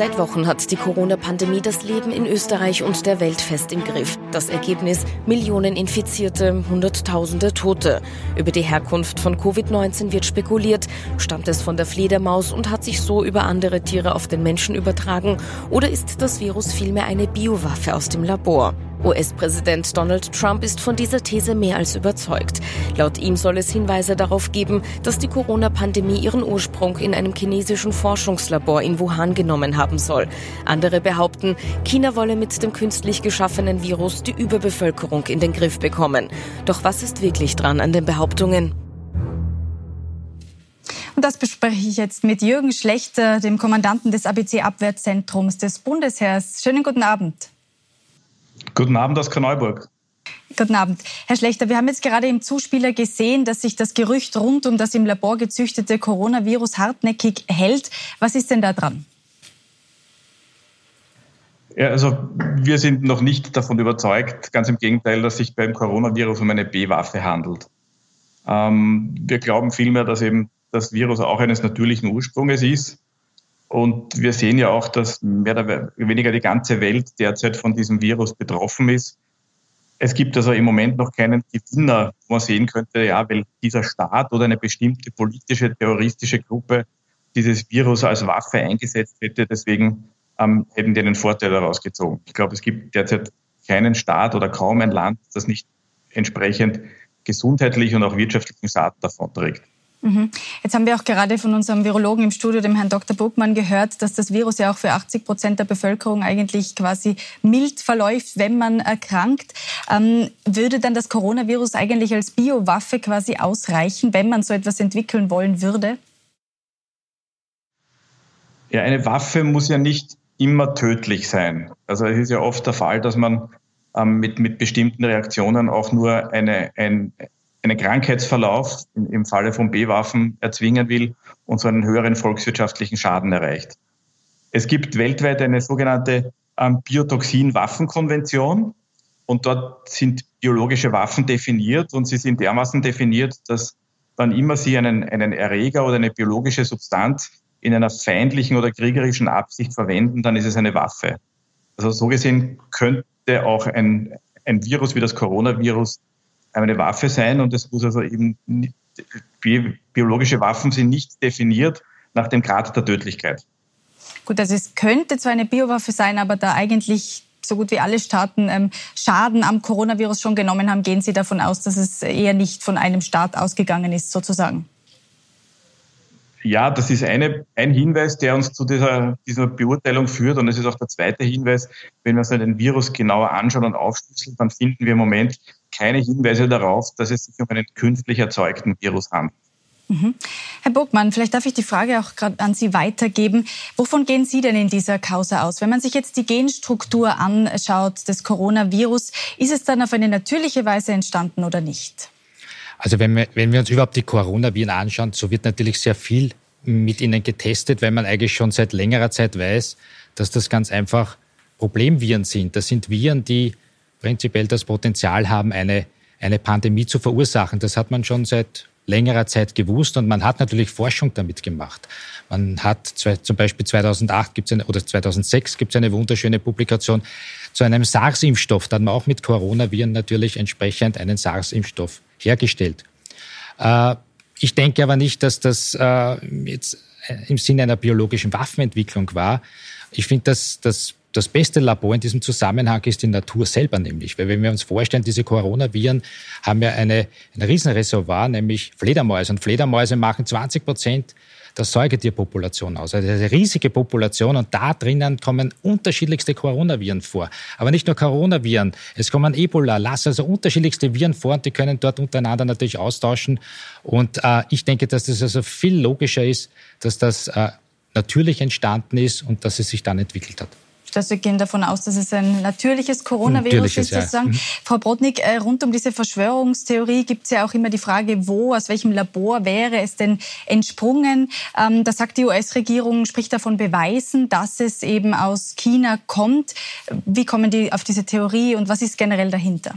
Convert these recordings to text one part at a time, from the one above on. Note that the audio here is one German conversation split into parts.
Seit Wochen hat die Corona-Pandemie das Leben in Österreich und der Welt fest im Griff. Das Ergebnis Millionen Infizierte, Hunderttausende Tote. Über die Herkunft von Covid-19 wird spekuliert. Stammt es von der Fledermaus und hat sich so über andere Tiere auf den Menschen übertragen? Oder ist das Virus vielmehr eine Biowaffe aus dem Labor? US-Präsident Donald Trump ist von dieser These mehr als überzeugt. Laut ihm soll es Hinweise darauf geben, dass die Corona-Pandemie ihren Ursprung in einem chinesischen Forschungslabor in Wuhan genommen haben soll. Andere behaupten, China wolle mit dem künstlich geschaffenen Virus die Überbevölkerung in den Griff bekommen. Doch was ist wirklich dran an den Behauptungen? Und das bespreche ich jetzt mit Jürgen Schlechter, dem Kommandanten des ABC-Abwehrzentrums des Bundesheers. Schönen guten Abend. Guten Abend aus Karneuburg. Guten Abend. Herr Schlechter, wir haben jetzt gerade im Zuspieler gesehen, dass sich das Gerücht rund um das im Labor gezüchtete Coronavirus hartnäckig hält. Was ist denn da dran? Ja, also wir sind noch nicht davon überzeugt, ganz im Gegenteil, dass sich beim Coronavirus um eine B-Waffe handelt. Ähm, wir glauben vielmehr, dass eben das Virus auch eines natürlichen Ursprunges ist und wir sehen ja auch, dass mehr oder weniger die ganze Welt derzeit von diesem Virus betroffen ist. Es gibt also im Moment noch keinen Gewinner, wo man sehen könnte, ja, weil dieser Staat oder eine bestimmte politische, terroristische Gruppe dieses Virus als Waffe eingesetzt hätte. Deswegen ähm, hätten die einen Vorteil daraus gezogen. Ich glaube, es gibt derzeit keinen Staat oder kaum ein Land, das nicht entsprechend gesundheitlich und auch wirtschaftlichen Schaden davon trägt. Jetzt haben wir auch gerade von unserem Virologen im Studio, dem Herrn Dr. Burgmann, gehört, dass das Virus ja auch für 80 Prozent der Bevölkerung eigentlich quasi mild verläuft, wenn man erkrankt. Ähm, würde dann das Coronavirus eigentlich als Biowaffe quasi ausreichen, wenn man so etwas entwickeln wollen würde? Ja, eine Waffe muss ja nicht immer tödlich sein. Also es ist ja oft der Fall, dass man ähm, mit, mit bestimmten Reaktionen auch nur eine, ein, einen Krankheitsverlauf im Falle von B-Waffen erzwingen will und so einen höheren volkswirtschaftlichen Schaden erreicht. Es gibt weltweit eine sogenannte ähm, Biotoxin-Waffenkonvention und dort sind biologische Waffen definiert und sie sind dermaßen definiert, dass wann immer sie einen, einen Erreger oder eine biologische Substanz in einer feindlichen oder kriegerischen Absicht verwenden, dann ist es eine Waffe. Also so gesehen könnte auch ein, ein Virus wie das Coronavirus eine Waffe sein und es muss also eben biologische Waffen sind nicht definiert nach dem Grad der Tödlichkeit. Gut, also es könnte zwar eine Biowaffe sein, aber da eigentlich so gut wie alle Staaten ähm, Schaden am Coronavirus schon genommen haben, gehen Sie davon aus, dass es eher nicht von einem Staat ausgegangen ist, sozusagen? Ja, das ist eine, ein Hinweis, der uns zu dieser, dieser Beurteilung führt. Und es ist auch der zweite Hinweis, wenn wir uns den Virus genauer anschauen und aufschlüsseln, dann finden wir im Moment keine Hinweise darauf, dass es sich um einen künstlich erzeugten Virus handelt. Mhm. Herr Burgmann, vielleicht darf ich die Frage auch gerade an Sie weitergeben. Wovon gehen Sie denn in dieser Causa aus? Wenn man sich jetzt die Genstruktur anschaut des Coronavirus, ist es dann auf eine natürliche Weise entstanden oder nicht? Also wenn wir, wenn wir uns überhaupt die Coronaviren anschauen, so wird natürlich sehr viel mit ihnen getestet, weil man eigentlich schon seit längerer Zeit weiß, dass das ganz einfach Problemviren sind. Das sind Viren, die prinzipiell das Potenzial haben, eine, eine Pandemie zu verursachen. Das hat man schon seit längerer Zeit gewusst und man hat natürlich Forschung damit gemacht. Man hat zum Beispiel 2008 gibt's eine, oder 2006 gibt es eine wunderschöne Publikation zu einem SARS-Impfstoff. Da hat man auch mit Coronaviren natürlich entsprechend einen SARS-Impfstoff hergestellt. Äh, ich denke aber nicht, dass das äh, jetzt im Sinne einer biologischen Waffenentwicklung war. Ich finde, dass das das beste Labor in diesem Zusammenhang ist die Natur selber nämlich. Weil wenn wir uns vorstellen, diese Coronaviren haben ja eine, ein Riesenreservoir, nämlich Fledermäuse. Und Fledermäuse machen 20 Prozent der Säugetierpopulation aus. Also eine riesige Population und da drinnen kommen unterschiedlichste Coronaviren vor. Aber nicht nur Coronaviren, es kommen Ebola, Lass, also unterschiedlichste Viren vor und die können dort untereinander natürlich austauschen. Und äh, ich denke, dass das also viel logischer ist, dass das äh, natürlich entstanden ist und dass es sich dann entwickelt hat dass wir gehen davon aus, dass es ein natürliches Coronavirus ist, sozusagen. Ja. Mhm. Frau Brodnik, äh, rund um diese Verschwörungstheorie gibt es ja auch immer die Frage, wo, aus welchem Labor wäre es denn entsprungen? Ähm, da sagt die US-Regierung, spricht davon Beweisen, dass es eben aus China kommt. Wie kommen die auf diese Theorie und was ist generell dahinter?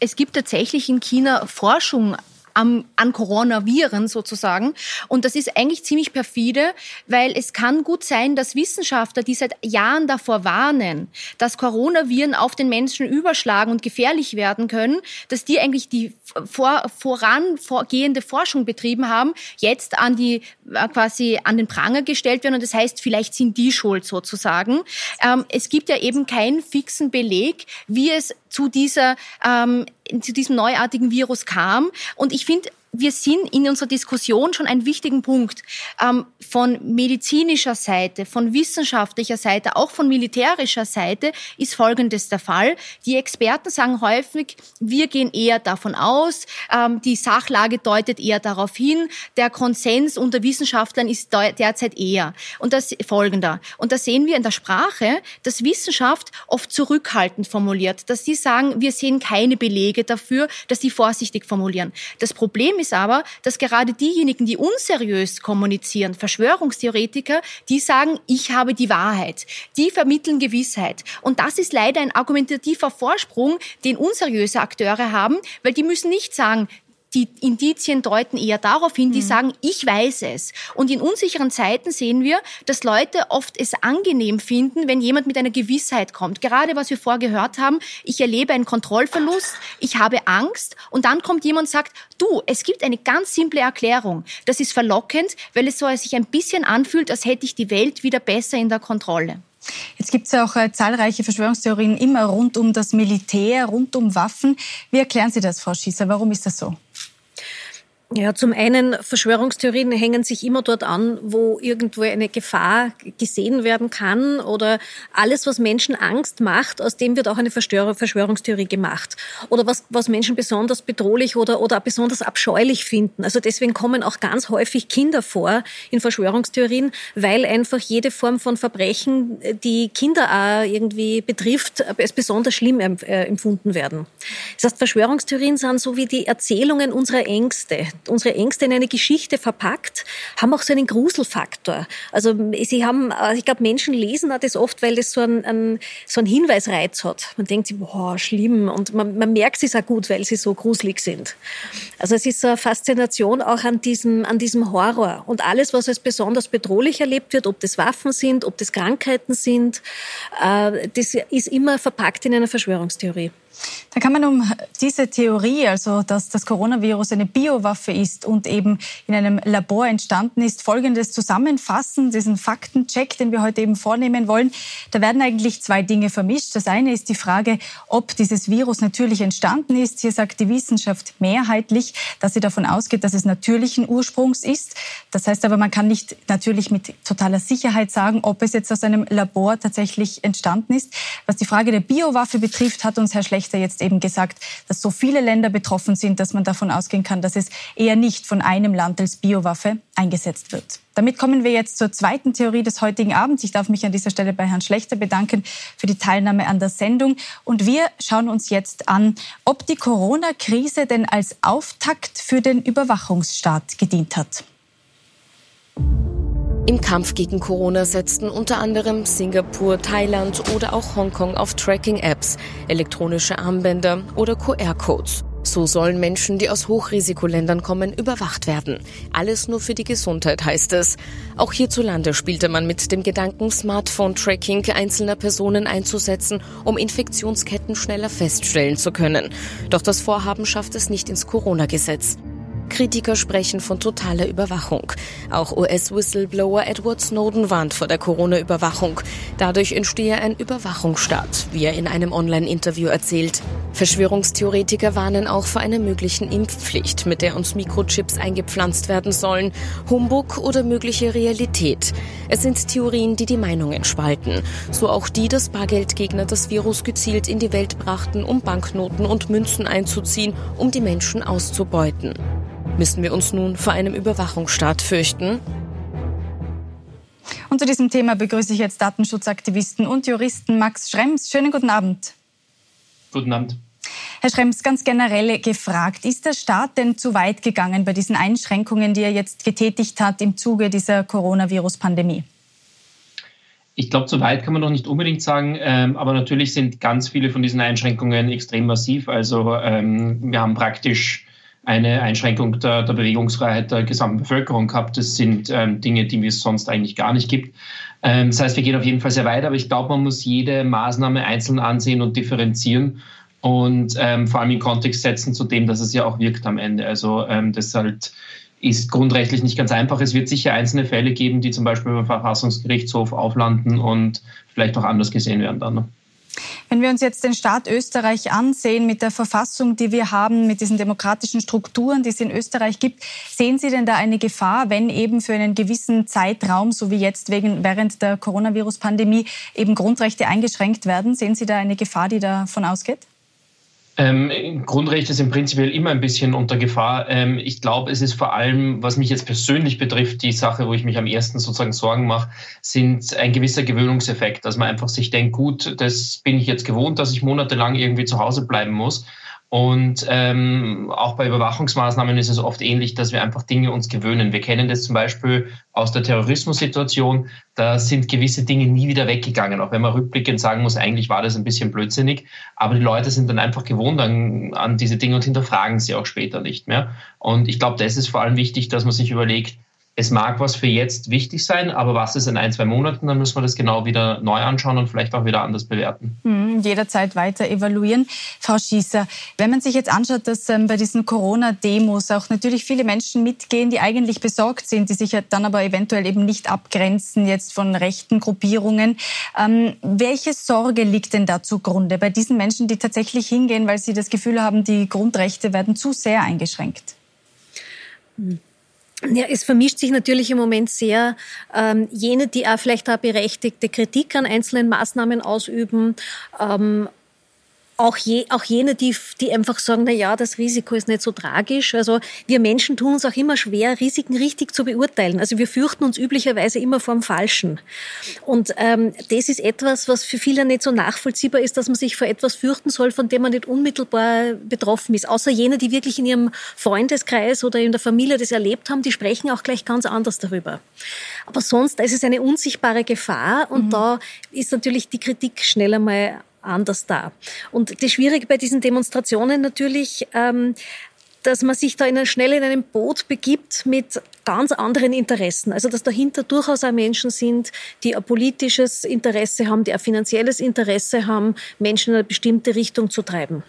Es gibt tatsächlich in China Forschung am, an Coronaviren sozusagen. Und das ist eigentlich ziemlich perfide, weil es kann gut sein, dass Wissenschaftler, die seit Jahren davor warnen, dass Coronaviren auf den Menschen überschlagen und gefährlich werden können, dass die eigentlich die vor, voran vorgehende Forschung betrieben haben, jetzt an die äh, quasi an den Pranger gestellt werden. Und das heißt, vielleicht sind die schuld sozusagen. Ähm, es gibt ja eben keinen fixen Beleg, wie es zu dieser ähm, zu diesem neuartigen Virus kam. Und ich finde, wir sind in unserer Diskussion schon einen wichtigen Punkt. Ähm, von medizinischer Seite, von wissenschaftlicher Seite, auch von militärischer Seite ist Folgendes der Fall. Die Experten sagen häufig, wir gehen eher davon aus, ähm, die Sachlage deutet eher darauf hin, der Konsens unter Wissenschaftlern ist derzeit eher. Und das folgender. Und da sehen wir in der Sprache, dass Wissenschaft oft zurückhaltend formuliert, dass sie sagen, wir sehen keine Belege dafür, dass sie vorsichtig formulieren. Das Problem ist aber, dass gerade diejenigen, die unseriös kommunizieren, Verschwörungstheoretiker, die sagen, ich habe die Wahrheit. Die vermitteln Gewissheit. Und das ist leider ein argumentativer Vorsprung, den unseriöse Akteure haben, weil die müssen nicht sagen, die Indizien deuten eher darauf hin, die mhm. sagen, ich weiß es. Und in unsicheren Zeiten sehen wir, dass Leute oft es angenehm finden, wenn jemand mit einer Gewissheit kommt. Gerade was wir vorgehört haben, ich erlebe einen Kontrollverlust, ich habe Angst und dann kommt jemand und sagt, du, es gibt eine ganz simple Erklärung. Das ist verlockend, weil es so sich ein bisschen anfühlt, als hätte ich die Welt wieder besser in der Kontrolle. Jetzt gibt es ja auch äh, zahlreiche Verschwörungstheorien immer rund um das Militär, rund um Waffen. Wie erklären Sie das, Frau Schießer? Warum ist das so? Ja, zum einen, Verschwörungstheorien hängen sich immer dort an, wo irgendwo eine Gefahr gesehen werden kann oder alles, was Menschen Angst macht, aus dem wird auch eine Verschwörungstheorie gemacht. Oder was, was Menschen besonders bedrohlich oder, oder besonders abscheulich finden. Also deswegen kommen auch ganz häufig Kinder vor in Verschwörungstheorien, weil einfach jede Form von Verbrechen, die Kinder auch irgendwie betrifft, als besonders schlimm äh, empfunden werden. Das heißt, Verschwörungstheorien sind so wie die Erzählungen unserer Ängste unsere Ängste in eine Geschichte verpackt, haben auch so einen Gruselfaktor. Also sie haben, äh, ich glaube, Menschen lesen das oft, weil das so einen, einen, so einen Hinweisreiz hat. Man denkt sich, boah, schlimm. Und man, man merkt es auch gut, weil sie so gruselig sind. Also es ist so eine Faszination auch an diesem, an diesem Horror. Und alles, was als besonders bedrohlich erlebt wird, ob das Waffen sind, ob das Krankheiten sind, äh, das ist immer verpackt in einer Verschwörungstheorie. Da kann man um diese Theorie, also dass das Coronavirus eine Biowaffe ist und eben in einem Labor entstanden ist, Folgendes zusammenfassen, diesen Faktencheck, den wir heute eben vornehmen wollen. Da werden eigentlich zwei Dinge vermischt. Das eine ist die Frage, ob dieses Virus natürlich entstanden ist. Hier sagt die Wissenschaft mehrheitlich, dass sie davon ausgeht, dass es natürlichen Ursprungs ist. Das heißt aber, man kann nicht natürlich mit totaler Sicherheit sagen, ob es jetzt aus einem Labor tatsächlich entstanden ist. Was die Frage der Biowaffe betrifft, hat uns Herr Schlechter jetzt eben gesagt, dass so viele Länder betroffen sind, dass man davon ausgehen kann, dass es eher nicht von einem Land als Biowaffe eingesetzt wird. Damit kommen wir jetzt zur zweiten Theorie des heutigen Abends. Ich darf mich an dieser Stelle bei Herrn Schlechter bedanken für die Teilnahme an der Sendung. Und wir schauen uns jetzt an, ob die Corona-Krise denn als Auftakt für den Überwachungsstaat gedient hat. Im Kampf gegen Corona setzten unter anderem Singapur, Thailand oder auch Hongkong auf Tracking-Apps, elektronische Armbänder oder QR-Codes. So sollen Menschen, die aus Hochrisikoländern kommen, überwacht werden. Alles nur für die Gesundheit heißt es. Auch hierzulande spielte man mit dem Gedanken, Smartphone-Tracking einzelner Personen einzusetzen, um Infektionsketten schneller feststellen zu können. Doch das Vorhaben schafft es nicht ins Corona-Gesetz. Kritiker sprechen von totaler Überwachung. Auch US-Whistleblower Edward Snowden warnt vor der Corona-Überwachung. Dadurch entstehe ein Überwachungsstaat, wie er in einem Online-Interview erzählt. Verschwörungstheoretiker warnen auch vor einer möglichen Impfpflicht, mit der uns Mikrochips eingepflanzt werden sollen. Humbug oder mögliche Realität. Es sind Theorien, die die Meinungen spalten. So auch die, dass Bargeldgegner das Virus gezielt in die Welt brachten, um Banknoten und Münzen einzuziehen, um die Menschen auszubeuten. Müssen wir uns nun vor einem Überwachungsstaat fürchten? Und zu diesem Thema begrüße ich jetzt Datenschutzaktivisten und Juristen Max Schrems. Schönen guten Abend. Guten Abend. Herr Schrems, ganz generell gefragt, ist der Staat denn zu weit gegangen bei diesen Einschränkungen, die er jetzt getätigt hat im Zuge dieser Coronavirus-Pandemie? Ich glaube, zu weit kann man noch nicht unbedingt sagen, ähm, aber natürlich sind ganz viele von diesen Einschränkungen extrem massiv. Also ähm, wir haben praktisch eine Einschränkung der, der Bewegungsfreiheit der gesamten Bevölkerung gehabt. Das sind ähm, Dinge, die es sonst eigentlich gar nicht gibt. Ähm, das heißt, wir gehen auf jeden Fall sehr weit, aber ich glaube, man muss jede Maßnahme einzeln ansehen und differenzieren und ähm, vor allem in Kontext setzen zu dem, dass es ja auch wirkt am Ende. Also ähm, das halt ist grundrechtlich nicht ganz einfach. Es wird sicher einzelne Fälle geben, die zum Beispiel beim Verfassungsgerichtshof auflanden und vielleicht auch anders gesehen werden dann. Wenn wir uns jetzt den Staat Österreich ansehen, mit der Verfassung, die wir haben, mit diesen demokratischen Strukturen, die es in Österreich gibt, sehen Sie denn da eine Gefahr, wenn eben für einen gewissen Zeitraum, so wie jetzt wegen, während der Coronavirus-Pandemie, eben Grundrechte eingeschränkt werden? Sehen Sie da eine Gefahr, die davon ausgeht? Ähm, Grundrechte sind prinzipiell immer ein bisschen unter Gefahr. Ähm, ich glaube, es ist vor allem, was mich jetzt persönlich betrifft, die Sache, wo ich mich am ersten sozusagen Sorgen mache, sind ein gewisser Gewöhnungseffekt, dass man einfach sich denkt, gut, das bin ich jetzt gewohnt, dass ich monatelang irgendwie zu Hause bleiben muss. Und ähm, auch bei Überwachungsmaßnahmen ist es oft ähnlich, dass wir einfach Dinge uns gewöhnen. Wir kennen das zum Beispiel aus der Terrorismussituation. Da sind gewisse Dinge nie wieder weggegangen, auch wenn man rückblickend sagen muss, eigentlich war das ein bisschen blödsinnig. Aber die Leute sind dann einfach gewohnt an, an diese Dinge und hinterfragen sie auch später nicht mehr. Und ich glaube, das ist vor allem wichtig, dass man sich überlegt, es mag was für jetzt wichtig sein, aber was ist in ein, zwei Monaten, dann müssen wir das genau wieder neu anschauen und vielleicht auch wieder anders bewerten. Mhm, jederzeit weiter evaluieren. Frau Schießer, wenn man sich jetzt anschaut, dass ähm, bei diesen Corona-Demos auch natürlich viele Menschen mitgehen, die eigentlich besorgt sind, die sich ja dann aber eventuell eben nicht abgrenzen jetzt von rechten Gruppierungen. Ähm, welche Sorge liegt denn da zugrunde bei diesen Menschen, die tatsächlich hingehen, weil sie das Gefühl haben, die Grundrechte werden zu sehr eingeschränkt? Mhm. Ja, es vermischt sich natürlich im Moment sehr ähm, jene, die auch vielleicht auch berechtigte Kritik an einzelnen Maßnahmen ausüben, ähm, auch, je, auch jene, die, die einfach sagen, na ja, das Risiko ist nicht so tragisch. Also wir Menschen tun uns auch immer schwer, Risiken richtig zu beurteilen. Also wir fürchten uns üblicherweise immer vor dem Falschen. Und ähm, das ist etwas, was für viele nicht so nachvollziehbar ist, dass man sich vor etwas fürchten soll, von dem man nicht unmittelbar betroffen ist. Außer jene, die wirklich in ihrem Freundeskreis oder in der Familie das erlebt haben, die sprechen auch gleich ganz anders darüber. Aber sonst, da ist es eine unsichtbare Gefahr und mhm. da ist natürlich die Kritik schneller mal anders da. Und das Schwierige bei diesen Demonstrationen natürlich, ähm, dass man sich da in einer, schnell in einem Boot begibt mit ganz anderen Interessen. Also dass dahinter durchaus auch Menschen sind, die ein politisches Interesse haben, die ein finanzielles Interesse haben, Menschen in eine bestimmte Richtung zu treiben.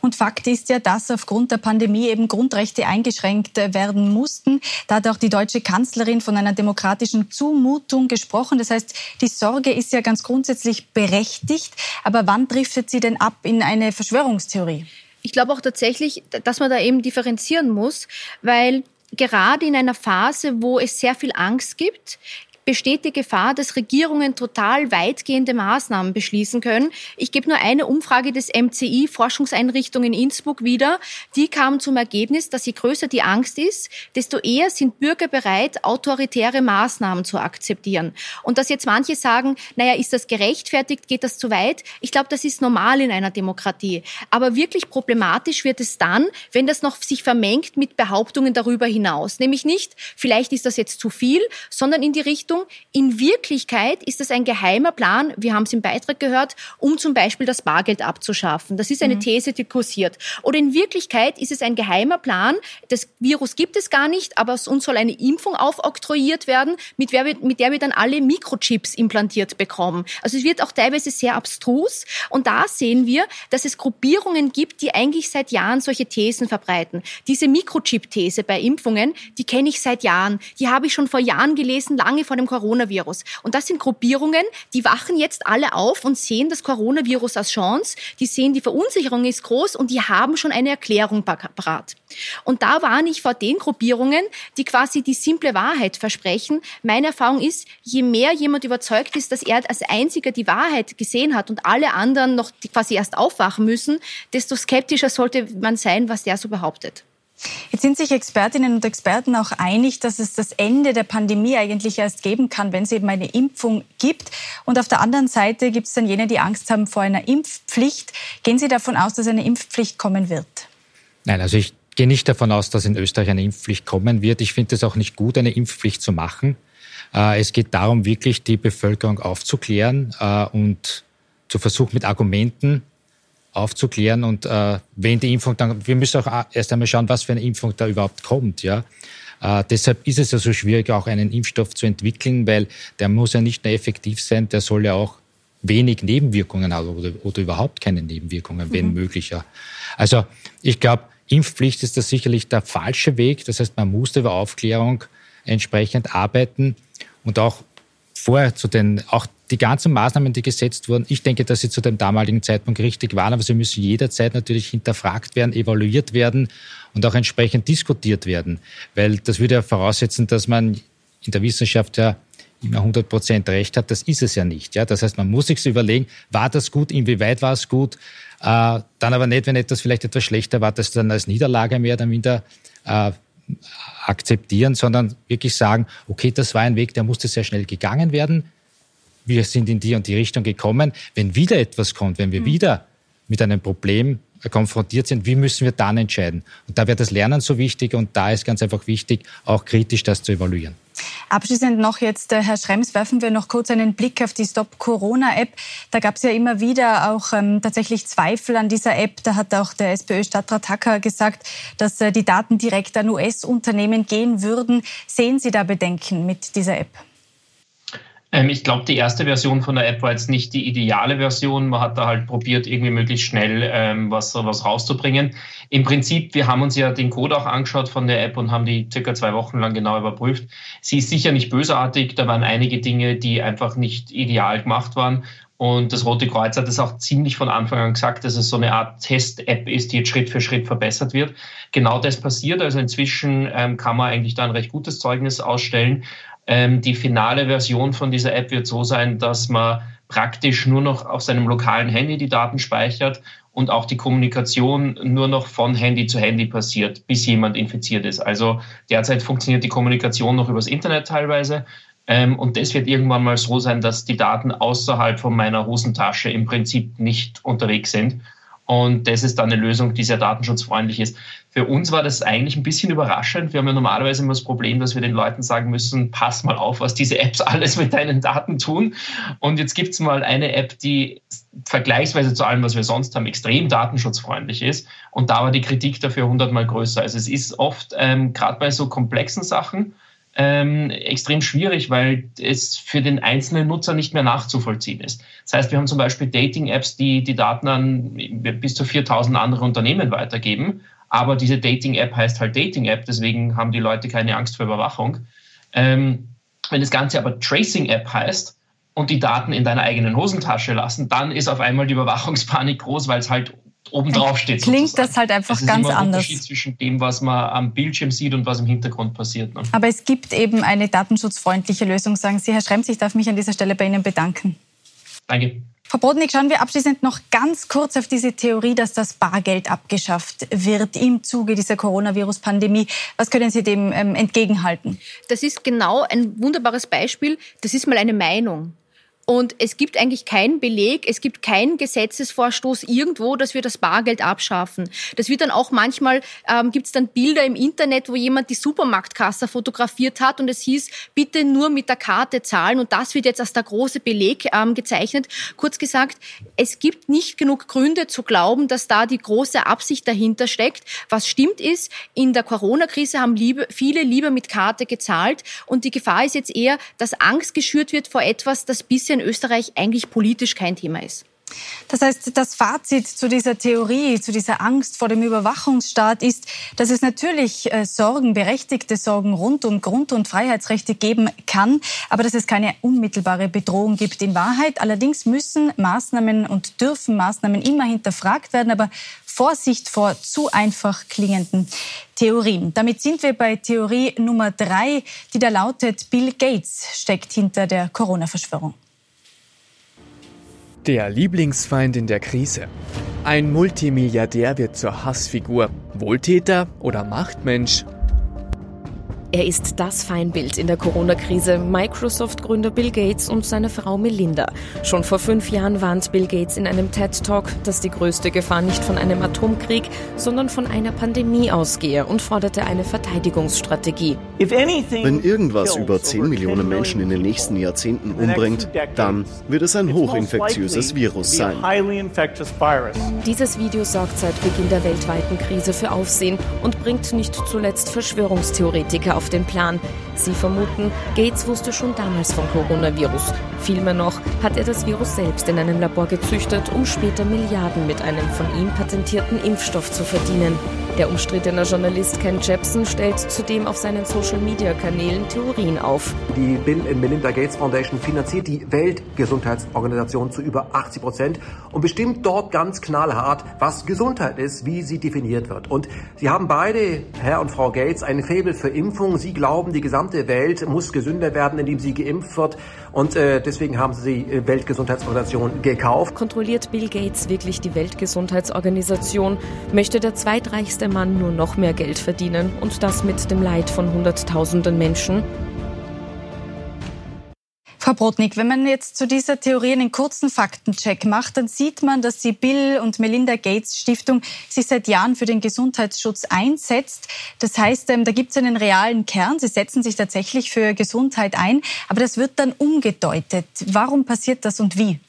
Und Fakt ist ja, dass aufgrund der Pandemie eben Grundrechte eingeschränkt werden mussten. Da hat auch die deutsche Kanzlerin von einer demokratischen Zumutung gesprochen. Das heißt, die Sorge ist ja ganz grundsätzlich berechtigt. Aber wann driftet sie denn ab in eine Verschwörungstheorie? Ich glaube auch tatsächlich, dass man da eben differenzieren muss, weil gerade in einer Phase, wo es sehr viel Angst gibt, besteht die Gefahr, dass Regierungen total weitgehende Maßnahmen beschließen können. Ich gebe nur eine Umfrage des MCI Forschungseinrichtung in Innsbruck wieder. Die kam zum Ergebnis, dass je größer die Angst ist, desto eher sind Bürger bereit, autoritäre Maßnahmen zu akzeptieren. Und dass jetzt manche sagen, naja, ist das gerechtfertigt, geht das zu weit? Ich glaube, das ist normal in einer Demokratie. Aber wirklich problematisch wird es dann, wenn das noch sich vermengt mit Behauptungen darüber hinaus. Nämlich nicht, vielleicht ist das jetzt zu viel, sondern in die Richtung, Richtung. In Wirklichkeit ist es ein geheimer Plan, wir haben es im Beitrag gehört, um zum Beispiel das Bargeld abzuschaffen. Das ist eine mhm. These, die kursiert. Oder in Wirklichkeit ist es ein geheimer Plan, das Virus gibt es gar nicht, aber uns soll eine Impfung aufoktroyiert werden, mit der, wir, mit der wir dann alle Mikrochips implantiert bekommen. Also es wird auch teilweise sehr abstrus. Und da sehen wir, dass es Gruppierungen gibt, die eigentlich seit Jahren solche Thesen verbreiten. Diese Mikrochip-These bei Impfungen, die kenne ich seit Jahren. Die habe ich schon vor Jahren gelesen, lange vor dem dem Coronavirus. Und das sind Gruppierungen, die wachen jetzt alle auf und sehen das Coronavirus als Chance. Die sehen, die Verunsicherung ist groß und die haben schon eine Erklärung parat. Und da warne ich vor den Gruppierungen, die quasi die simple Wahrheit versprechen. Meine Erfahrung ist, je mehr jemand überzeugt ist, dass er als einziger die Wahrheit gesehen hat und alle anderen noch quasi erst aufwachen müssen, desto skeptischer sollte man sein, was der so behauptet. Jetzt sind sich Expertinnen und Experten auch einig, dass es das Ende der Pandemie eigentlich erst geben kann, wenn es eben eine Impfung gibt. Und auf der anderen Seite gibt es dann jene, die Angst haben vor einer Impfpflicht. Gehen Sie davon aus, dass eine Impfpflicht kommen wird? Nein, also ich gehe nicht davon aus, dass in Österreich eine Impfpflicht kommen wird. Ich finde es auch nicht gut, eine Impfpflicht zu machen. Äh, es geht darum, wirklich die Bevölkerung aufzuklären äh, und zu versuchen, mit Argumenten aufzuklären und äh, wenn die Impfung dann, wir müssen auch erst einmal schauen, was für eine Impfung da überhaupt kommt, ja. Äh, deshalb ist es ja so schwierig, auch einen Impfstoff zu entwickeln, weil der muss ja nicht nur effektiv sein, der soll ja auch wenig Nebenwirkungen haben oder, oder überhaupt keine Nebenwirkungen, mhm. wenn möglicher. Also ich glaube, Impfpflicht ist da sicherlich der falsche Weg. Das heißt, man muss über Aufklärung entsprechend arbeiten und auch vorher zu den, auch die ganzen Maßnahmen, die gesetzt wurden, ich denke, dass sie zu dem damaligen Zeitpunkt richtig waren, aber sie müssen jederzeit natürlich hinterfragt werden, evaluiert werden und auch entsprechend diskutiert werden. Weil das würde ja voraussetzen, dass man in der Wissenschaft ja immer 100 Prozent Recht hat. Das ist es ja nicht. Ja? Das heißt, man muss sich überlegen, war das gut, inwieweit war es gut, äh, dann aber nicht, wenn etwas vielleicht etwas schlechter war, das dann als Niederlage mehr oder minder äh, akzeptieren, sondern wirklich sagen, okay, das war ein Weg, der musste sehr schnell gegangen werden. Wir sind in die und die Richtung gekommen. Wenn wieder etwas kommt, wenn wir mhm. wieder mit einem Problem konfrontiert sind, wie müssen wir dann entscheiden? Und da wäre das Lernen so wichtig und da ist ganz einfach wichtig, auch kritisch das zu evaluieren. Abschließend noch jetzt, äh, Herr Schrems, werfen wir noch kurz einen Blick auf die Stop-Corona-App. Da gab es ja immer wieder auch ähm, tatsächlich Zweifel an dieser App. Da hat auch der SPÖ-Stadtrat Hacker gesagt, dass äh, die Daten direkt an US-Unternehmen gehen würden. Sehen Sie da Bedenken mit dieser App? Ähm, ich glaube, die erste Version von der App war jetzt nicht die ideale Version. Man hat da halt probiert, irgendwie möglichst schnell ähm, was, was rauszubringen. Im Prinzip, wir haben uns ja den Code auch angeschaut von der App und haben die circa zwei Wochen lang genau überprüft. Sie ist sicher nicht bösartig. Da waren einige Dinge, die einfach nicht ideal gemacht waren. Und das Rote Kreuz hat es auch ziemlich von Anfang an gesagt, dass es so eine Art Test-App ist, die jetzt Schritt für Schritt verbessert wird. Genau das passiert. Also inzwischen ähm, kann man eigentlich da ein recht gutes Zeugnis ausstellen. Ähm, die finale Version von dieser App wird so sein, dass man praktisch nur noch auf seinem lokalen Handy die Daten speichert und auch die Kommunikation nur noch von Handy zu Handy passiert, bis jemand infiziert ist. Also derzeit funktioniert die Kommunikation noch übers Internet teilweise. Ähm, und das wird irgendwann mal so sein, dass die Daten außerhalb von meiner Hosentasche im Prinzip nicht unterwegs sind. Und das ist dann eine Lösung, die sehr datenschutzfreundlich ist. Für uns war das eigentlich ein bisschen überraschend. Wir haben ja normalerweise immer das Problem, dass wir den Leuten sagen müssen, pass mal auf, was diese Apps alles mit deinen Daten tun. Und jetzt gibt es mal eine App, die vergleichsweise zu allem, was wir sonst haben, extrem datenschutzfreundlich ist. Und da war die Kritik dafür hundertmal größer. Also es ist oft, ähm, gerade bei so komplexen Sachen, ähm, extrem schwierig, weil es für den einzelnen Nutzer nicht mehr nachzuvollziehen ist. Das heißt, wir haben zum Beispiel Dating-Apps, die die Daten an bis zu 4000 andere Unternehmen weitergeben. Aber diese Dating-App heißt halt Dating-App, deswegen haben die Leute keine Angst vor Überwachung. Ähm, wenn das Ganze aber Tracing-App heißt und die Daten in deiner eigenen Hosentasche lassen, dann ist auf einmal die Überwachungspanik groß, weil es halt obendrauf steht. Klingt sozusagen. das halt einfach das ganz anders. Ein Unterschied zwischen dem, was man am Bildschirm sieht und was im Hintergrund passiert. Ne? Aber es gibt eben eine datenschutzfreundliche Lösung, sagen Sie. Herr Schrems, ich darf mich an dieser Stelle bei Ihnen bedanken. Danke. Frau Brodnik, schauen wir abschließend noch ganz kurz auf diese Theorie, dass das Bargeld abgeschafft wird im Zuge dieser Coronavirus-Pandemie. Was können Sie dem ähm, entgegenhalten? Das ist genau ein wunderbares Beispiel. Das ist mal eine Meinung. Und es gibt eigentlich keinen Beleg, es gibt keinen Gesetzesvorstoß irgendwo, dass wir das Bargeld abschaffen. Das wird dann auch manchmal, ähm, gibt es dann Bilder im Internet, wo jemand die Supermarktkasse fotografiert hat und es hieß, bitte nur mit der Karte zahlen. Und das wird jetzt als der große Beleg ähm, gezeichnet. Kurz gesagt, es gibt nicht genug Gründe zu glauben, dass da die große Absicht dahinter steckt. Was stimmt ist, in der Corona-Krise haben liebe, viele lieber mit Karte gezahlt. Und die Gefahr ist jetzt eher, dass Angst geschürt wird vor etwas, das bisher in Österreich eigentlich politisch kein Thema ist. Das heißt, das Fazit zu dieser Theorie, zu dieser Angst vor dem Überwachungsstaat ist, dass es natürlich äh, Sorgen, berechtigte Sorgen rund um Grund- und Freiheitsrechte geben kann, aber dass es keine unmittelbare Bedrohung gibt in Wahrheit. Allerdings müssen Maßnahmen und dürfen Maßnahmen immer hinterfragt werden, aber Vorsicht vor zu einfach klingenden Theorien. Damit sind wir bei Theorie Nummer drei, die da lautet, Bill Gates steckt hinter der Corona-Verschwörung. Der Lieblingsfeind in der Krise. Ein Multimilliardär wird zur Hassfigur. Wohltäter oder Machtmensch? Er ist das Feindbild in der Corona-Krise. Microsoft-Gründer Bill Gates und seine Frau Melinda. Schon vor fünf Jahren warnt Bill Gates in einem TED-Talk, dass die größte Gefahr nicht von einem Atomkrieg, sondern von einer Pandemie ausgehe und forderte eine Verteidigungsstrategie. Wenn irgendwas über 10 Millionen Menschen in den nächsten Jahrzehnten umbringt, dann wird es ein hochinfektiöses Virus sein. Dieses Video sorgt seit Beginn der weltweiten Krise für Aufsehen und bringt nicht zuletzt Verschwörungstheoretiker auf den Plan. Sie vermuten, Gates wusste schon damals vom Coronavirus. Vielmehr noch hat er das Virus selbst in einem Labor gezüchtet, um später Milliarden mit einem von ihm patentierten Impfstoff zu verdienen. Der umstrittene Journalist Ken Jepsen stellt zudem auf seinen Social-Media-Kanälen Theorien auf. Die Bill and Melinda Gates Foundation finanziert die Weltgesundheitsorganisation zu über 80 Prozent und bestimmt dort ganz knallhart, was Gesundheit ist, wie sie definiert wird. Und sie haben beide, Herr und Frau Gates, ein Faible für Impfungen. Sie glauben, die gesamte Welt muss gesünder werden, indem sie geimpft wird. Und äh, deswegen haben sie die Weltgesundheitsorganisation gekauft. Kontrolliert Bill Gates wirklich die Weltgesundheitsorganisation? Möchte der zweitreichste Mann nur noch mehr Geld verdienen und das mit dem Leid von Hunderttausenden Menschen? Frau Brodnik, wenn man jetzt zu dieser Theorie einen kurzen Faktencheck macht, dann sieht man, dass die Bill und Melinda Gates Stiftung sich seit Jahren für den Gesundheitsschutz einsetzt. Das heißt, ähm, da gibt es einen realen Kern. Sie setzen sich tatsächlich für Gesundheit ein, aber das wird dann umgedeutet. Warum passiert das und wie?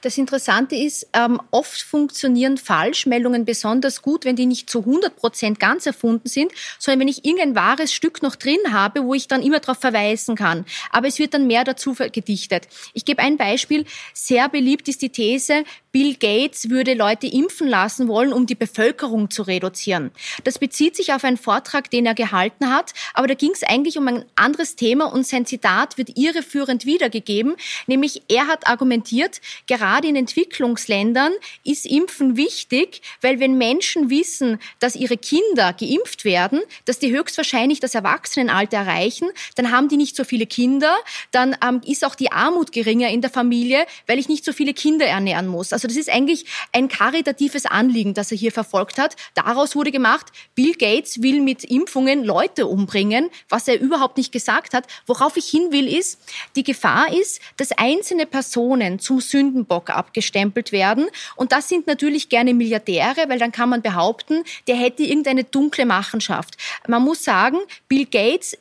Das Interessante ist, ähm, oft funktionieren Falschmeldungen besonders gut, wenn die nicht zu 100 Prozent ganz erfunden sind, sondern wenn ich irgendein wahres Stück noch drin habe, wo ich dann immer darauf verweisen kann. Aber es wird dann mehr dazu gedichtet. Ich gebe ein Beispiel. Sehr beliebt ist die These, Bill Gates würde Leute impfen lassen wollen, um die Bevölkerung zu reduzieren. Das bezieht sich auf einen Vortrag, den er gehalten hat, aber da ging es eigentlich um ein anderes Thema und sein Zitat wird irreführend wiedergegeben, nämlich er hat argumentiert, gerade in Entwicklungsländern ist Impfen wichtig, weil wenn Menschen wissen, dass ihre Kinder geimpft werden, dass die höchstwahrscheinlich das Erwachsenenalter erreichen, dann haben die nicht so viele Kinder, dann ähm, ist auch die Armut geringer in der Familie, weil ich nicht so viele Kinder ernähren muss. Also das ist eigentlich ein karitatives Anliegen, das er hier verfolgt hat. Daraus wurde gemacht, Bill Gates will mit Impfungen Leute umbringen, was er überhaupt nicht gesagt hat. Worauf ich hin will, ist, die Gefahr ist, dass einzelne Personen zum Sündenbock abgestempelt werden. Und das sind natürlich gerne Milliardäre, weil dann kann man behaupten, der hätte irgendeine dunkle Machenschaft. Man muss sagen, Bill Gates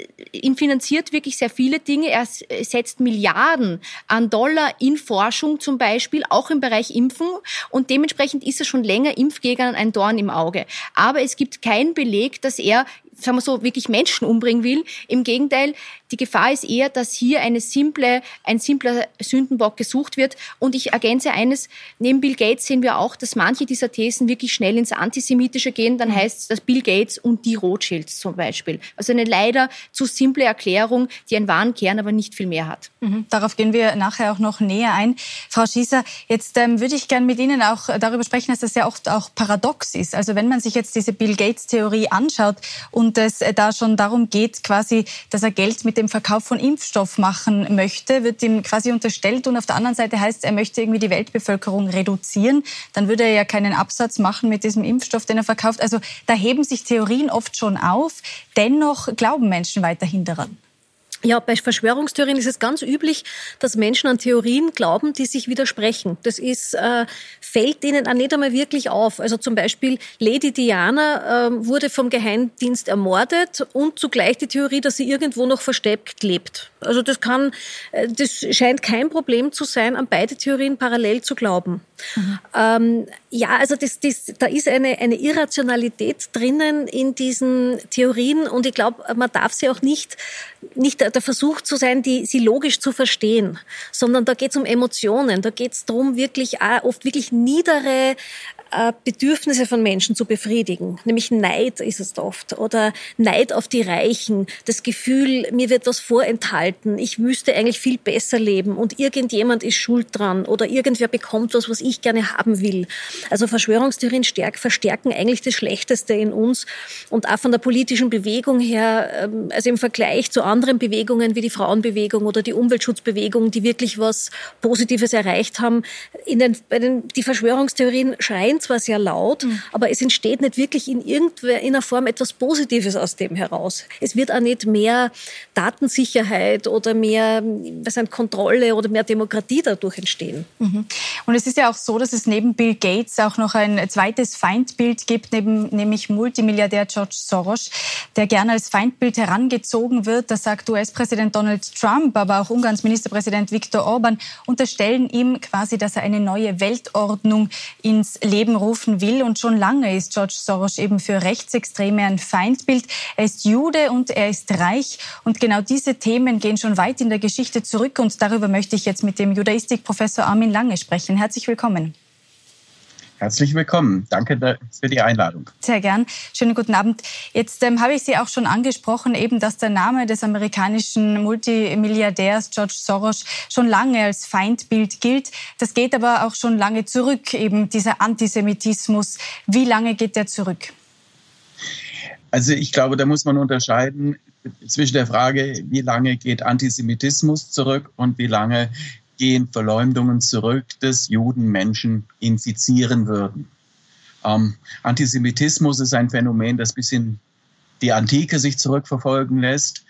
finanziert wirklich sehr viele Dinge. Er setzt Milliarden an Dollar in Forschung zum Beispiel, auch im Bereich impfen und dementsprechend ist er schon länger Impfgegnern ein Dorn im Auge. Aber es gibt keinen Beleg, dass er sagen wir so, wirklich Menschen umbringen will. Im Gegenteil, die Gefahr ist eher, dass hier eine simple, ein simpler Sündenbock gesucht wird. Und ich ergänze eines, neben Bill Gates sehen wir auch, dass manche dieser Thesen wirklich schnell ins Antisemitische gehen. Dann heißt es, dass Bill Gates und die Rothschilds zum Beispiel. Also eine leider zu simple Erklärung, die einen wahren Kern, aber nicht viel mehr hat. Mhm. Darauf gehen wir nachher auch noch näher ein. Frau Schießer, jetzt ähm, würde ich gerne mit Ihnen auch darüber sprechen, dass das ja oft auch paradox ist. Also wenn man sich jetzt diese Bill Gates Theorie anschaut und es äh, da schon darum geht, quasi, dass er Geld mit dem Verkauf von Impfstoff machen möchte, wird ihm quasi unterstellt. Und auf der anderen Seite heißt, er möchte irgendwie die Weltbevölkerung reduzieren. Dann würde er ja keinen Absatz machen mit diesem Impfstoff, den er verkauft. Also da heben sich Theorien oft schon auf. Dennoch glauben Menschen weiterhin daran. Ja, bei Verschwörungstheorien ist es ganz üblich, dass Menschen an Theorien glauben, die sich widersprechen. Das ist, äh, fällt ihnen auch nicht einmal wirklich auf. Also zum Beispiel Lady Diana äh, wurde vom Geheimdienst ermordet und zugleich die Theorie, dass sie irgendwo noch versteckt lebt. Also das kann, äh, das scheint kein Problem zu sein, an beide Theorien parallel zu glauben. Mhm. Ähm, ja, also das, das, da ist eine, eine Irrationalität drinnen in diesen Theorien und ich glaube, man darf sie auch nicht, nicht der Versuch zu sein, die, sie logisch zu verstehen, sondern da geht es um Emotionen, da geht es darum, wirklich auch oft wirklich niedere Bedürfnisse von Menschen zu befriedigen. Nämlich Neid ist es oft. Oder Neid auf die Reichen. Das Gefühl, mir wird was vorenthalten. Ich müsste eigentlich viel besser leben und irgendjemand ist schuld dran oder irgendwer bekommt was, was ich gerne haben will. Also Verschwörungstheorien stärk, verstärken eigentlich das Schlechteste in uns und auch von der politischen Bewegung her, ähm, also im Vergleich zu anderen Bewegungen wie die Frauenbewegung oder die Umweltschutzbewegung, die wirklich was Positives erreicht haben. In den, bei den, die Verschwörungstheorien schreien schreien zwar sehr laut, mhm. aber es entsteht nicht wirklich in irgendeiner Form etwas Positives aus dem heraus. Es wird auch nicht mehr Datensicherheit oder mehr was ein Kontrolle oder mehr Demokratie dadurch entstehen. Mhm. Und es ist ja auch so, dass es neben Bill Gates auch noch ein zweites Feindbild gibt, neben, nämlich Multimilliardär George Soros, der gerne als Feindbild herangezogen wird. Das sagt US-Präsident Donald Trump, aber auch Ungarns Ministerpräsident Viktor Orban unterstellen ihm quasi, dass er eine neue Weltordnung ins Leben rufen will. Und schon lange ist George Soros eben für Rechtsextreme ein Feindbild. Er ist Jude und er ist reich. Und genau diese Themen gehen schon weit in der Geschichte zurück. Und darüber möchte ich jetzt mit dem Judaistikprofessor Armin Lange sprechen. Herzlich willkommen. Herzlich willkommen. Danke für die Einladung. Sehr gern. Schönen guten Abend. Jetzt ähm, habe ich Sie auch schon angesprochen, eben, dass der Name des amerikanischen Multimilliardärs George Soros schon lange als Feindbild gilt. Das geht aber auch schon lange zurück, eben dieser Antisemitismus. Wie lange geht der zurück? Also ich glaube, da muss man unterscheiden zwischen der Frage, wie lange geht Antisemitismus zurück und wie lange gehen Verleumdungen zurück, dass Juden Menschen infizieren würden. Ähm, Antisemitismus ist ein Phänomen, das bis in die Antike sich zurückverfolgen lässt.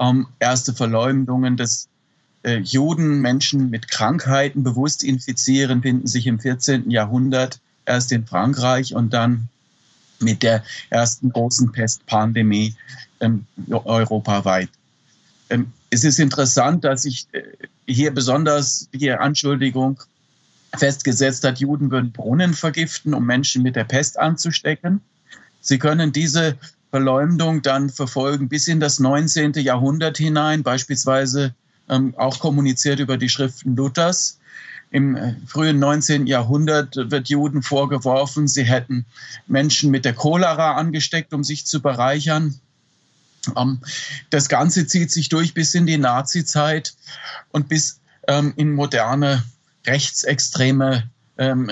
Ähm, erste Verleumdungen, dass äh, Juden Menschen mit Krankheiten bewusst infizieren, finden sich im 14. Jahrhundert erst in Frankreich und dann mit der ersten großen Pestpandemie ähm, europaweit. Ähm, es ist interessant, dass sich äh, hier besonders die Anschuldigung festgesetzt hat, Juden würden Brunnen vergiften, um Menschen mit der Pest anzustecken. Sie können diese Verleumdung dann verfolgen bis in das 19. Jahrhundert hinein, beispielsweise ähm, auch kommuniziert über die Schriften Luthers. Im äh, frühen 19. Jahrhundert wird Juden vorgeworfen, sie hätten Menschen mit der Cholera angesteckt, um sich zu bereichern. Ähm, das Ganze zieht sich durch bis in die Nazi-Zeit und bis ähm, in moderne rechtsextreme ähm,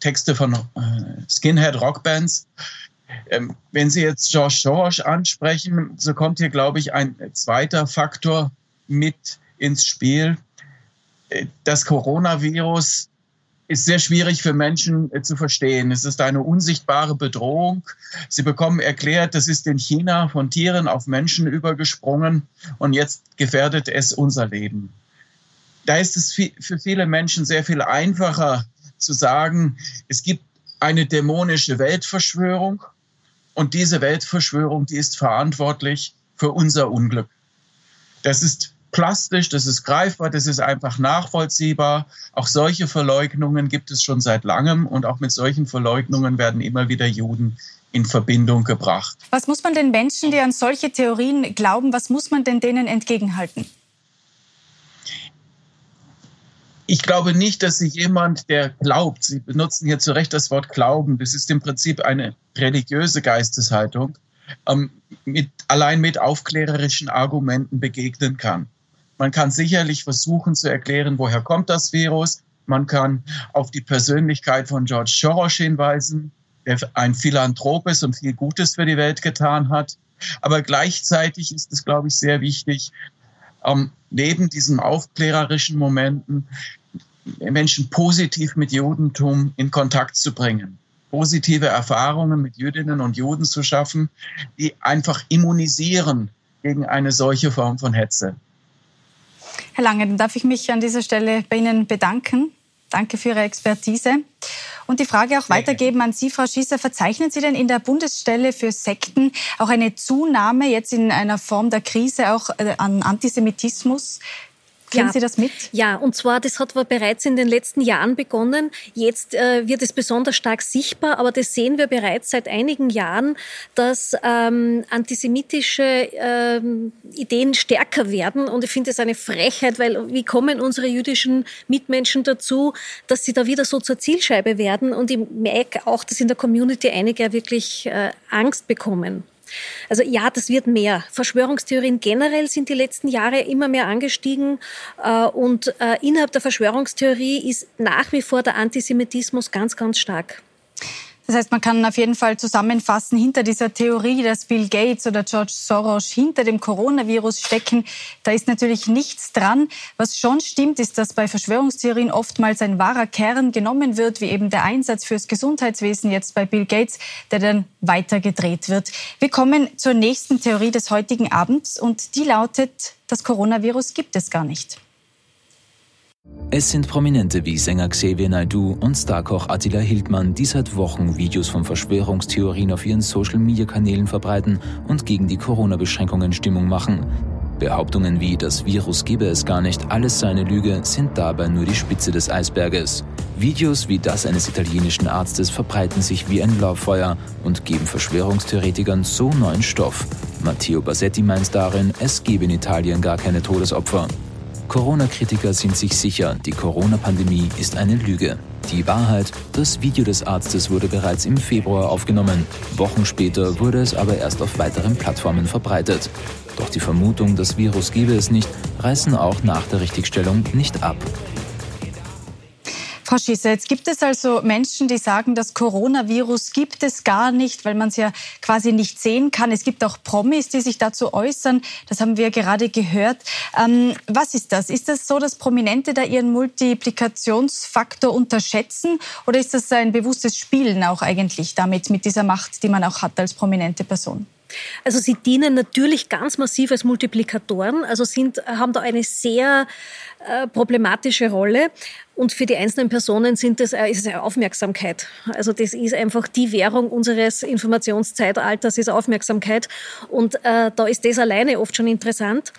Texte von äh, Skinhead-Rockbands. Wenn Sie jetzt George Soros ansprechen, so kommt hier, glaube ich, ein zweiter Faktor mit ins Spiel. Äh, das Coronavirus ist sehr schwierig für Menschen äh, zu verstehen. Es ist eine unsichtbare Bedrohung. Sie bekommen erklärt, das ist in China von Tieren auf Menschen übergesprungen und jetzt gefährdet es unser Leben. Da ist es für viele Menschen sehr viel einfacher zu sagen, es gibt eine dämonische Weltverschwörung und diese Weltverschwörung, die ist verantwortlich für unser Unglück. Das ist plastisch, das ist greifbar, das ist einfach nachvollziehbar. Auch solche Verleugnungen gibt es schon seit langem und auch mit solchen Verleugnungen werden immer wieder Juden in Verbindung gebracht. Was muss man den Menschen, die an solche Theorien glauben, was muss man denn denen entgegenhalten? Ich glaube nicht, dass sich jemand, der glaubt, Sie benutzen hier zu Recht das Wort Glauben, das ist im Prinzip eine religiöse Geisteshaltung, ähm, mit, allein mit aufklärerischen Argumenten begegnen kann. Man kann sicherlich versuchen zu erklären, woher kommt das Virus. Man kann auf die Persönlichkeit von George Soros hinweisen, der ein Philanthrop ist und viel Gutes für die Welt getan hat. Aber gleichzeitig ist es, glaube ich, sehr wichtig, ähm, neben diesen aufklärerischen Momenten Menschen positiv mit Judentum in Kontakt zu bringen, positive Erfahrungen mit Jüdinnen und Juden zu schaffen, die einfach immunisieren gegen eine solche Form von Hetze. Herr Lange, dann darf ich mich an dieser Stelle bei Ihnen bedanken. Danke für Ihre Expertise. Und die Frage auch weitergeben an Sie, Frau Schießer. Verzeichnen Sie denn in der Bundesstelle für Sekten auch eine Zunahme jetzt in einer Form der Krise auch äh, an Antisemitismus? Kriegen ja. Sie das mit? Ja, und zwar, das hat aber bereits in den letzten Jahren begonnen. Jetzt äh, wird es besonders stark sichtbar, aber das sehen wir bereits seit einigen Jahren, dass ähm, antisemitische ähm, Ideen stärker werden. Und ich finde es eine Frechheit, weil wie kommen unsere jüdischen Mitmenschen dazu, dass sie da wieder so zur Zielscheibe werden? Und ich merke auch, dass in der Community einige wirklich äh, Angst bekommen. Also ja, das wird mehr. Verschwörungstheorien generell sind die letzten Jahre immer mehr angestiegen äh, und äh, innerhalb der Verschwörungstheorie ist nach wie vor der Antisemitismus ganz, ganz stark. Das heißt, man kann auf jeden Fall zusammenfassen, hinter dieser Theorie, dass Bill Gates oder George Soros hinter dem Coronavirus stecken, da ist natürlich nichts dran. Was schon stimmt, ist, dass bei Verschwörungstheorien oftmals ein wahrer Kern genommen wird, wie eben der Einsatz fürs Gesundheitswesen jetzt bei Bill Gates, der dann weitergedreht wird. Wir kommen zur nächsten Theorie des heutigen Abends und die lautet, das Coronavirus gibt es gar nicht. Es sind Prominente wie Sänger Xavier Naidoo und Starkoch Attila Hildmann, die seit Wochen Videos von Verschwörungstheorien auf ihren Social-Media-Kanälen verbreiten und gegen die Corona-Beschränkungen Stimmung machen. Behauptungen wie das Virus gebe es gar nicht, alles sei eine Lüge, sind dabei nur die Spitze des Eisberges. Videos wie das eines italienischen Arztes verbreiten sich wie ein Lauffeuer und geben Verschwörungstheoretikern so neuen Stoff. Matteo Bassetti meint darin, es gebe in Italien gar keine Todesopfer. Corona-Kritiker sind sich sicher, die Corona-Pandemie ist eine Lüge. Die Wahrheit, das Video des Arztes wurde bereits im Februar aufgenommen. Wochen später wurde es aber erst auf weiteren Plattformen verbreitet. Doch die Vermutung, das Virus gebe es nicht, reißen auch nach der Richtigstellung nicht ab. Frau Schießer, jetzt gibt es also Menschen, die sagen, das Coronavirus gibt es gar nicht, weil man es ja quasi nicht sehen kann. Es gibt auch Promis, die sich dazu äußern. Das haben wir gerade gehört. Ähm, was ist das? Ist das so, dass Prominente da ihren Multiplikationsfaktor unterschätzen? Oder ist das ein bewusstes Spielen auch eigentlich damit, mit dieser Macht, die man auch hat als prominente Person? Also sie dienen natürlich ganz massiv als Multiplikatoren, also sind, haben da eine sehr äh, problematische Rolle. Und für die einzelnen Personen sind das, äh, ist es Aufmerksamkeit. Also das ist einfach die Währung unseres Informationszeitalters, ist Aufmerksamkeit. Und äh, da ist das alleine oft schon interessant.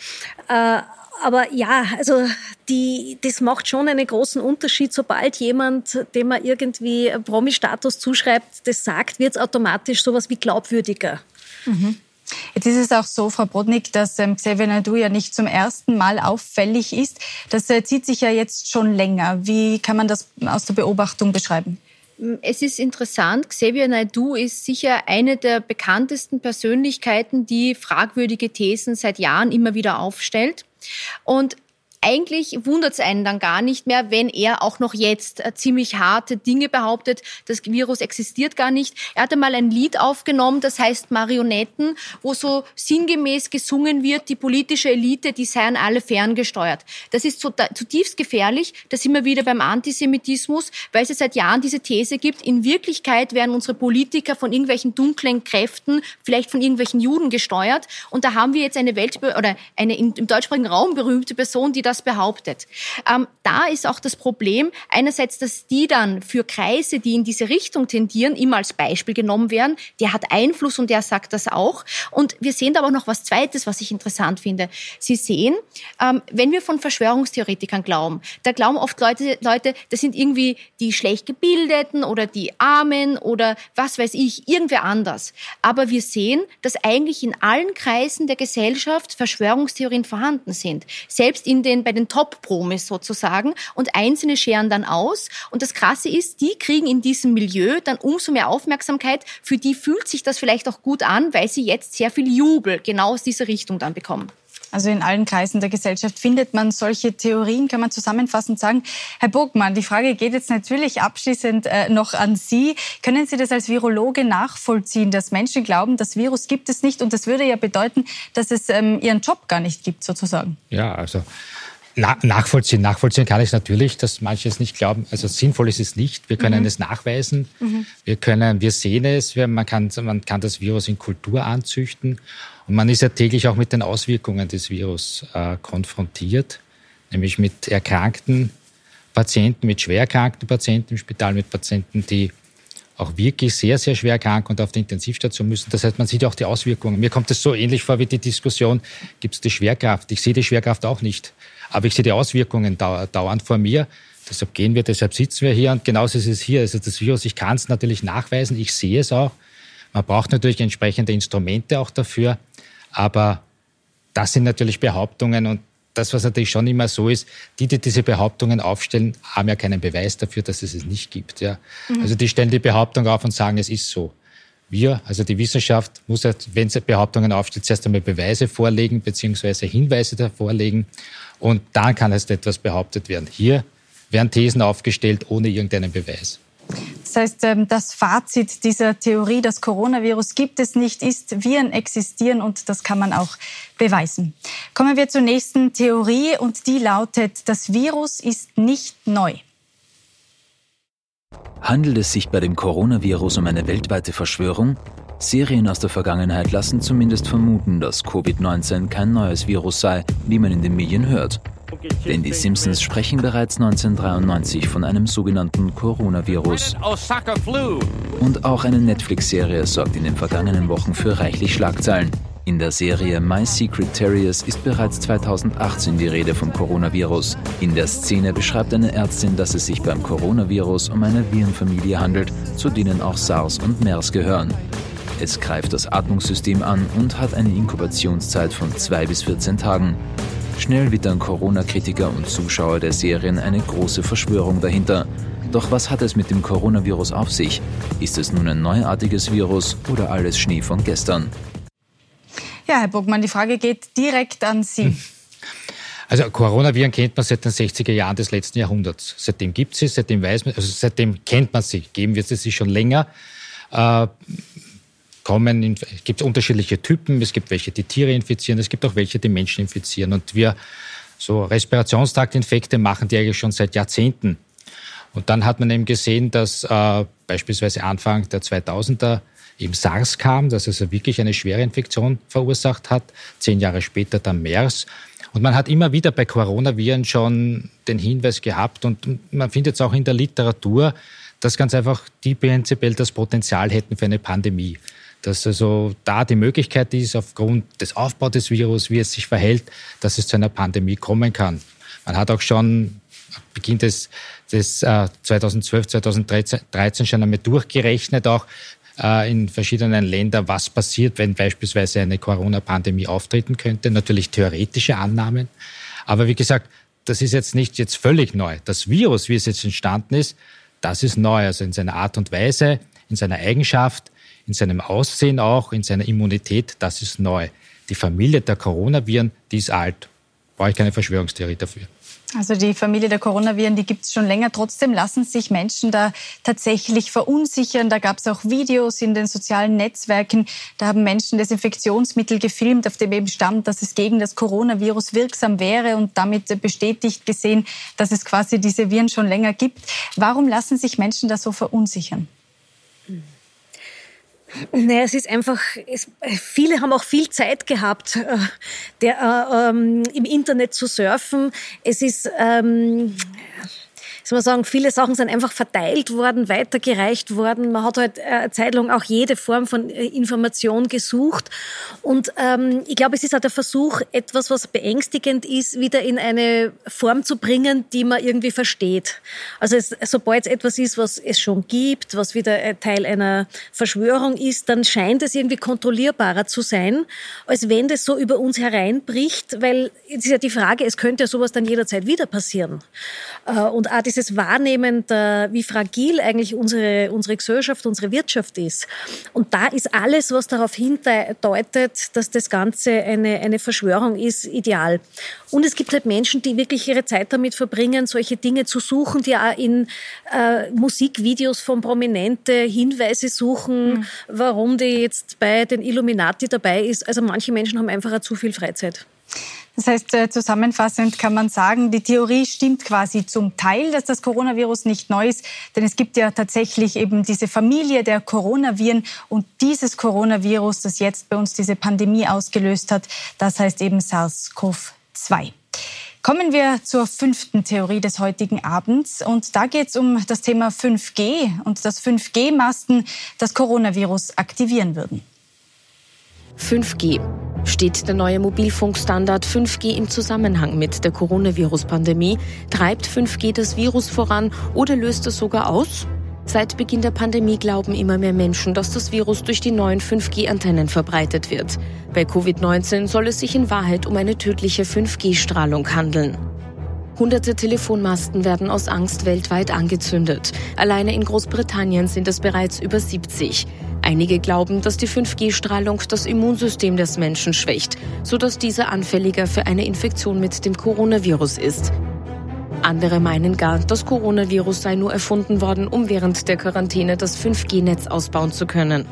Äh, aber ja, also die, das macht schon einen großen Unterschied. Sobald jemand, dem man irgendwie Promi-Status zuschreibt, das sagt, wird es automatisch sowas wie glaubwürdiger. Mhm. Jetzt ist es auch so, Frau Brodnik, dass ähm, Xavier Naidu ja nicht zum ersten Mal auffällig ist. Das äh, zieht sich ja jetzt schon länger. Wie kann man das aus der Beobachtung beschreiben? Es ist interessant, Xavier Naidu ist sicher eine der bekanntesten Persönlichkeiten, die fragwürdige Thesen seit Jahren immer wieder aufstellt. Und eigentlich wundert es einen dann gar nicht mehr, wenn er auch noch jetzt äh, ziemlich harte Dinge behauptet. Das Virus existiert gar nicht. Er hatte mal ein Lied aufgenommen, das heißt Marionetten, wo so sinngemäß gesungen wird, die politische Elite, die seien alle ferngesteuert. Das ist zutiefst gefährlich. Da sind wir wieder beim Antisemitismus, weil es seit Jahren diese These gibt, in Wirklichkeit werden unsere Politiker von irgendwelchen dunklen Kräften, vielleicht von irgendwelchen Juden gesteuert. Und da haben wir jetzt eine Welt oder eine im deutschsprachigen Raum berühmte Person, die das das behauptet. Ähm, da ist auch das Problem, einerseits, dass die dann für Kreise, die in diese Richtung tendieren, immer als Beispiel genommen werden. Der hat Einfluss und der sagt das auch. Und wir sehen da aber noch was Zweites, was ich interessant finde. Sie sehen, ähm, wenn wir von Verschwörungstheoretikern glauben, da glauben oft Leute, Leute, das sind irgendwie die schlecht gebildeten oder die Armen oder was weiß ich, irgendwer anders. Aber wir sehen, dass eigentlich in allen Kreisen der Gesellschaft Verschwörungstheorien vorhanden sind. Selbst in den bei den Top-Promis sozusagen und Einzelne scheren dann aus. Und das Krasse ist, die kriegen in diesem Milieu dann umso mehr Aufmerksamkeit. Für die fühlt sich das vielleicht auch gut an, weil sie jetzt sehr viel Jubel genau aus dieser Richtung dann bekommen. Also in allen Kreisen der Gesellschaft findet man solche Theorien, kann man zusammenfassend sagen. Herr Burgmann, die Frage geht jetzt natürlich abschließend äh, noch an Sie. Können Sie das als Virologe nachvollziehen, dass Menschen glauben, das Virus gibt es nicht und das würde ja bedeuten, dass es ähm, ihren Job gar nicht gibt, sozusagen? Ja, also na, nachvollziehen. Nachvollziehen kann ich natürlich, dass manche es nicht glauben. Also sinnvoll ist es nicht. Wir können mhm. es nachweisen. Mhm. Wir können, wir sehen es. Wir, man kann, man kann das Virus in Kultur anzüchten. Und man ist ja täglich auch mit den Auswirkungen des Virus äh, konfrontiert. Nämlich mit erkrankten Patienten, mit schwer erkrankten Patienten im Spital, mit Patienten, die auch wirklich sehr, sehr schwer krank und auf die Intensivstation müssen. Das heißt, man sieht auch die Auswirkungen. Mir kommt es so ähnlich vor wie die Diskussion, gibt es die Schwerkraft? Ich sehe die Schwerkraft auch nicht. Aber ich sehe die Auswirkungen dauernd vor mir. Deshalb gehen wir, deshalb sitzen wir hier und genauso ist es hier. Also das Virus, ich kann es natürlich nachweisen, ich sehe es auch. Man braucht natürlich entsprechende Instrumente auch dafür. Aber das sind natürlich Behauptungen und das, was natürlich schon immer so ist, die, die diese Behauptungen aufstellen, haben ja keinen Beweis dafür, dass es es nicht gibt. Ja. Mhm. Also die stellen die Behauptung auf und sagen, es ist so. Wir, also die Wissenschaft, muss, wenn sie Behauptungen aufstellt, zuerst einmal Beweise vorlegen, beziehungsweise Hinweise vorlegen. Und dann kann erst etwas behauptet werden. Hier werden Thesen aufgestellt ohne irgendeinen Beweis. Das heißt, ähm, das Fazit dieser Theorie, das Coronavirus gibt es nicht, ist, Viren existieren und das kann man auch beweisen. Kommen wir zur nächsten Theorie und die lautet, das Virus ist nicht neu. Handelt es sich bei dem Coronavirus um eine weltweite Verschwörung? Serien aus der Vergangenheit lassen zumindest vermuten, dass Covid-19 kein neues Virus sei, wie man in den Medien hört. Denn die Simpsons sprechen bereits 1993 von einem sogenannten Coronavirus. Und auch eine Netflix-Serie sorgt in den vergangenen Wochen für reichlich Schlagzeilen. In der Serie My Secret Terriers ist bereits 2018 die Rede vom Coronavirus. In der Szene beschreibt eine Ärztin, dass es sich beim Coronavirus um eine Virenfamilie handelt, zu denen auch SARS und MERS gehören. Es greift das Atmungssystem an und hat eine Inkubationszeit von 2 bis 14 Tagen. Schnell wittern Corona-Kritiker und Zuschauer der Serien eine große Verschwörung dahinter. Doch was hat es mit dem Coronavirus auf sich? Ist es nun ein neuartiges Virus oder alles Schnee von gestern? Ja, Herr Burgmann, die Frage geht direkt an Sie. Also Coronaviren kennt man seit den 60er Jahren des letzten Jahrhunderts. Seitdem gibt es sie, seitdem weiß man, also seitdem kennt man sie. Geben wird es sie schon länger. Äh, kommen, es gibt unterschiedliche Typen. Es gibt welche, die Tiere infizieren. Es gibt auch welche, die Menschen infizieren. Und wir so Respirationstraktinfekte machen die eigentlich schon seit Jahrzehnten. Und dann hat man eben gesehen, dass äh, beispielsweise Anfang der 2000er eben SARS kam, das also wirklich eine schwere Infektion verursacht hat. Zehn Jahre später dann MERS. Und man hat immer wieder bei Coronaviren schon den Hinweis gehabt und man findet es auch in der Literatur, dass ganz einfach die prinzipiell das Potenzial hätten für eine Pandemie. Dass also da die Möglichkeit ist, aufgrund des Aufbaus des Virus, wie es sich verhält, dass es zu einer Pandemie kommen kann. Man hat auch schon Beginn des, des äh, 2012, 2013 schon einmal durchgerechnet, auch äh, in verschiedenen Ländern, was passiert, wenn beispielsweise eine Corona-Pandemie auftreten könnte. Natürlich theoretische Annahmen. Aber wie gesagt, das ist jetzt nicht jetzt völlig neu. Das Virus, wie es jetzt entstanden ist, das ist neu. Also in seiner Art und Weise, in seiner Eigenschaft, in seinem Aussehen auch, in seiner Immunität, das ist neu. Die Familie der Coronaviren, die ist alt. Brauche ich keine Verschwörungstheorie dafür. Also die Familie der Coronaviren, die gibt es schon länger. Trotzdem lassen sich Menschen da tatsächlich verunsichern. Da gab es auch Videos in den sozialen Netzwerken. Da haben Menschen Desinfektionsmittel gefilmt, auf dem eben stand, dass es gegen das Coronavirus wirksam wäre und damit bestätigt gesehen, dass es quasi diese Viren schon länger gibt. Warum lassen sich Menschen da so verunsichern? Naja, es ist einfach, es, viele haben auch viel Zeit gehabt, äh, der, äh, ähm, im Internet zu surfen. Es ist, ähm, soll man sagen, viele Sachen sind einfach verteilt worden, weitergereicht worden. Man hat halt äh, eine Zeit lang auch jede Form von äh, Information gesucht. Und ähm, ich glaube, es ist auch der Versuch, etwas, was beängstigend ist, wieder in eine Form zu bringen, die man irgendwie versteht. Also es, sobald es etwas ist, was es schon gibt, was wieder Teil einer Verschwörung ist, dann scheint es irgendwie kontrollierbarer zu sein, als wenn das so über uns hereinbricht, weil es ist ja die Frage, es könnte ja sowas dann jederzeit wieder passieren. Äh, und auch dieses Wahrnehmen, wie fragil eigentlich unsere, unsere Gesellschaft, unsere Wirtschaft ist. Und da ist alles, was darauf hindeutet, dass das Ganze eine, eine Verschwörung ist, ideal. Und es gibt halt Menschen, die wirklich ihre Zeit damit verbringen, solche Dinge zu suchen, die auch in äh, Musikvideos von Prominente Hinweise suchen, mhm. warum die jetzt bei den Illuminati dabei ist. Also manche Menschen haben einfach zu viel Freizeit. Das heißt, äh, zusammenfassend kann man sagen, die Theorie stimmt quasi zum Teil, dass das Coronavirus nicht neu ist, denn es gibt ja tatsächlich eben diese Familie der Coronaviren und dieses Coronavirus, das jetzt bei uns diese Pandemie ausgelöst hat, das heißt eben SARS-CoV-2. Kommen wir zur fünften Theorie des heutigen Abends. Und da geht es um das Thema 5G und dass 5G-Masten das Coronavirus aktivieren würden. 5G. Steht der neue Mobilfunkstandard 5G im Zusammenhang mit der Coronavirus-Pandemie? Treibt 5G das Virus voran oder löst es sogar aus? Seit Beginn der Pandemie glauben immer mehr Menschen, dass das Virus durch die neuen 5G-Antennen verbreitet wird. Bei Covid-19 soll es sich in Wahrheit um eine tödliche 5G-Strahlung handeln. Hunderte Telefonmasten werden aus Angst weltweit angezündet. Alleine in Großbritannien sind es bereits über 70. Einige glauben, dass die 5G-Strahlung das Immunsystem des Menschen schwächt, sodass dieser anfälliger für eine Infektion mit dem Coronavirus ist. Andere meinen gar, das Coronavirus sei nur erfunden worden, um während der Quarantäne das 5G-Netz ausbauen zu können.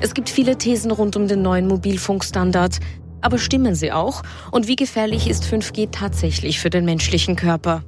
Es gibt viele Thesen rund um den neuen Mobilfunkstandard. Aber stimmen sie auch? Und wie gefährlich ist 5G tatsächlich für den menschlichen Körper?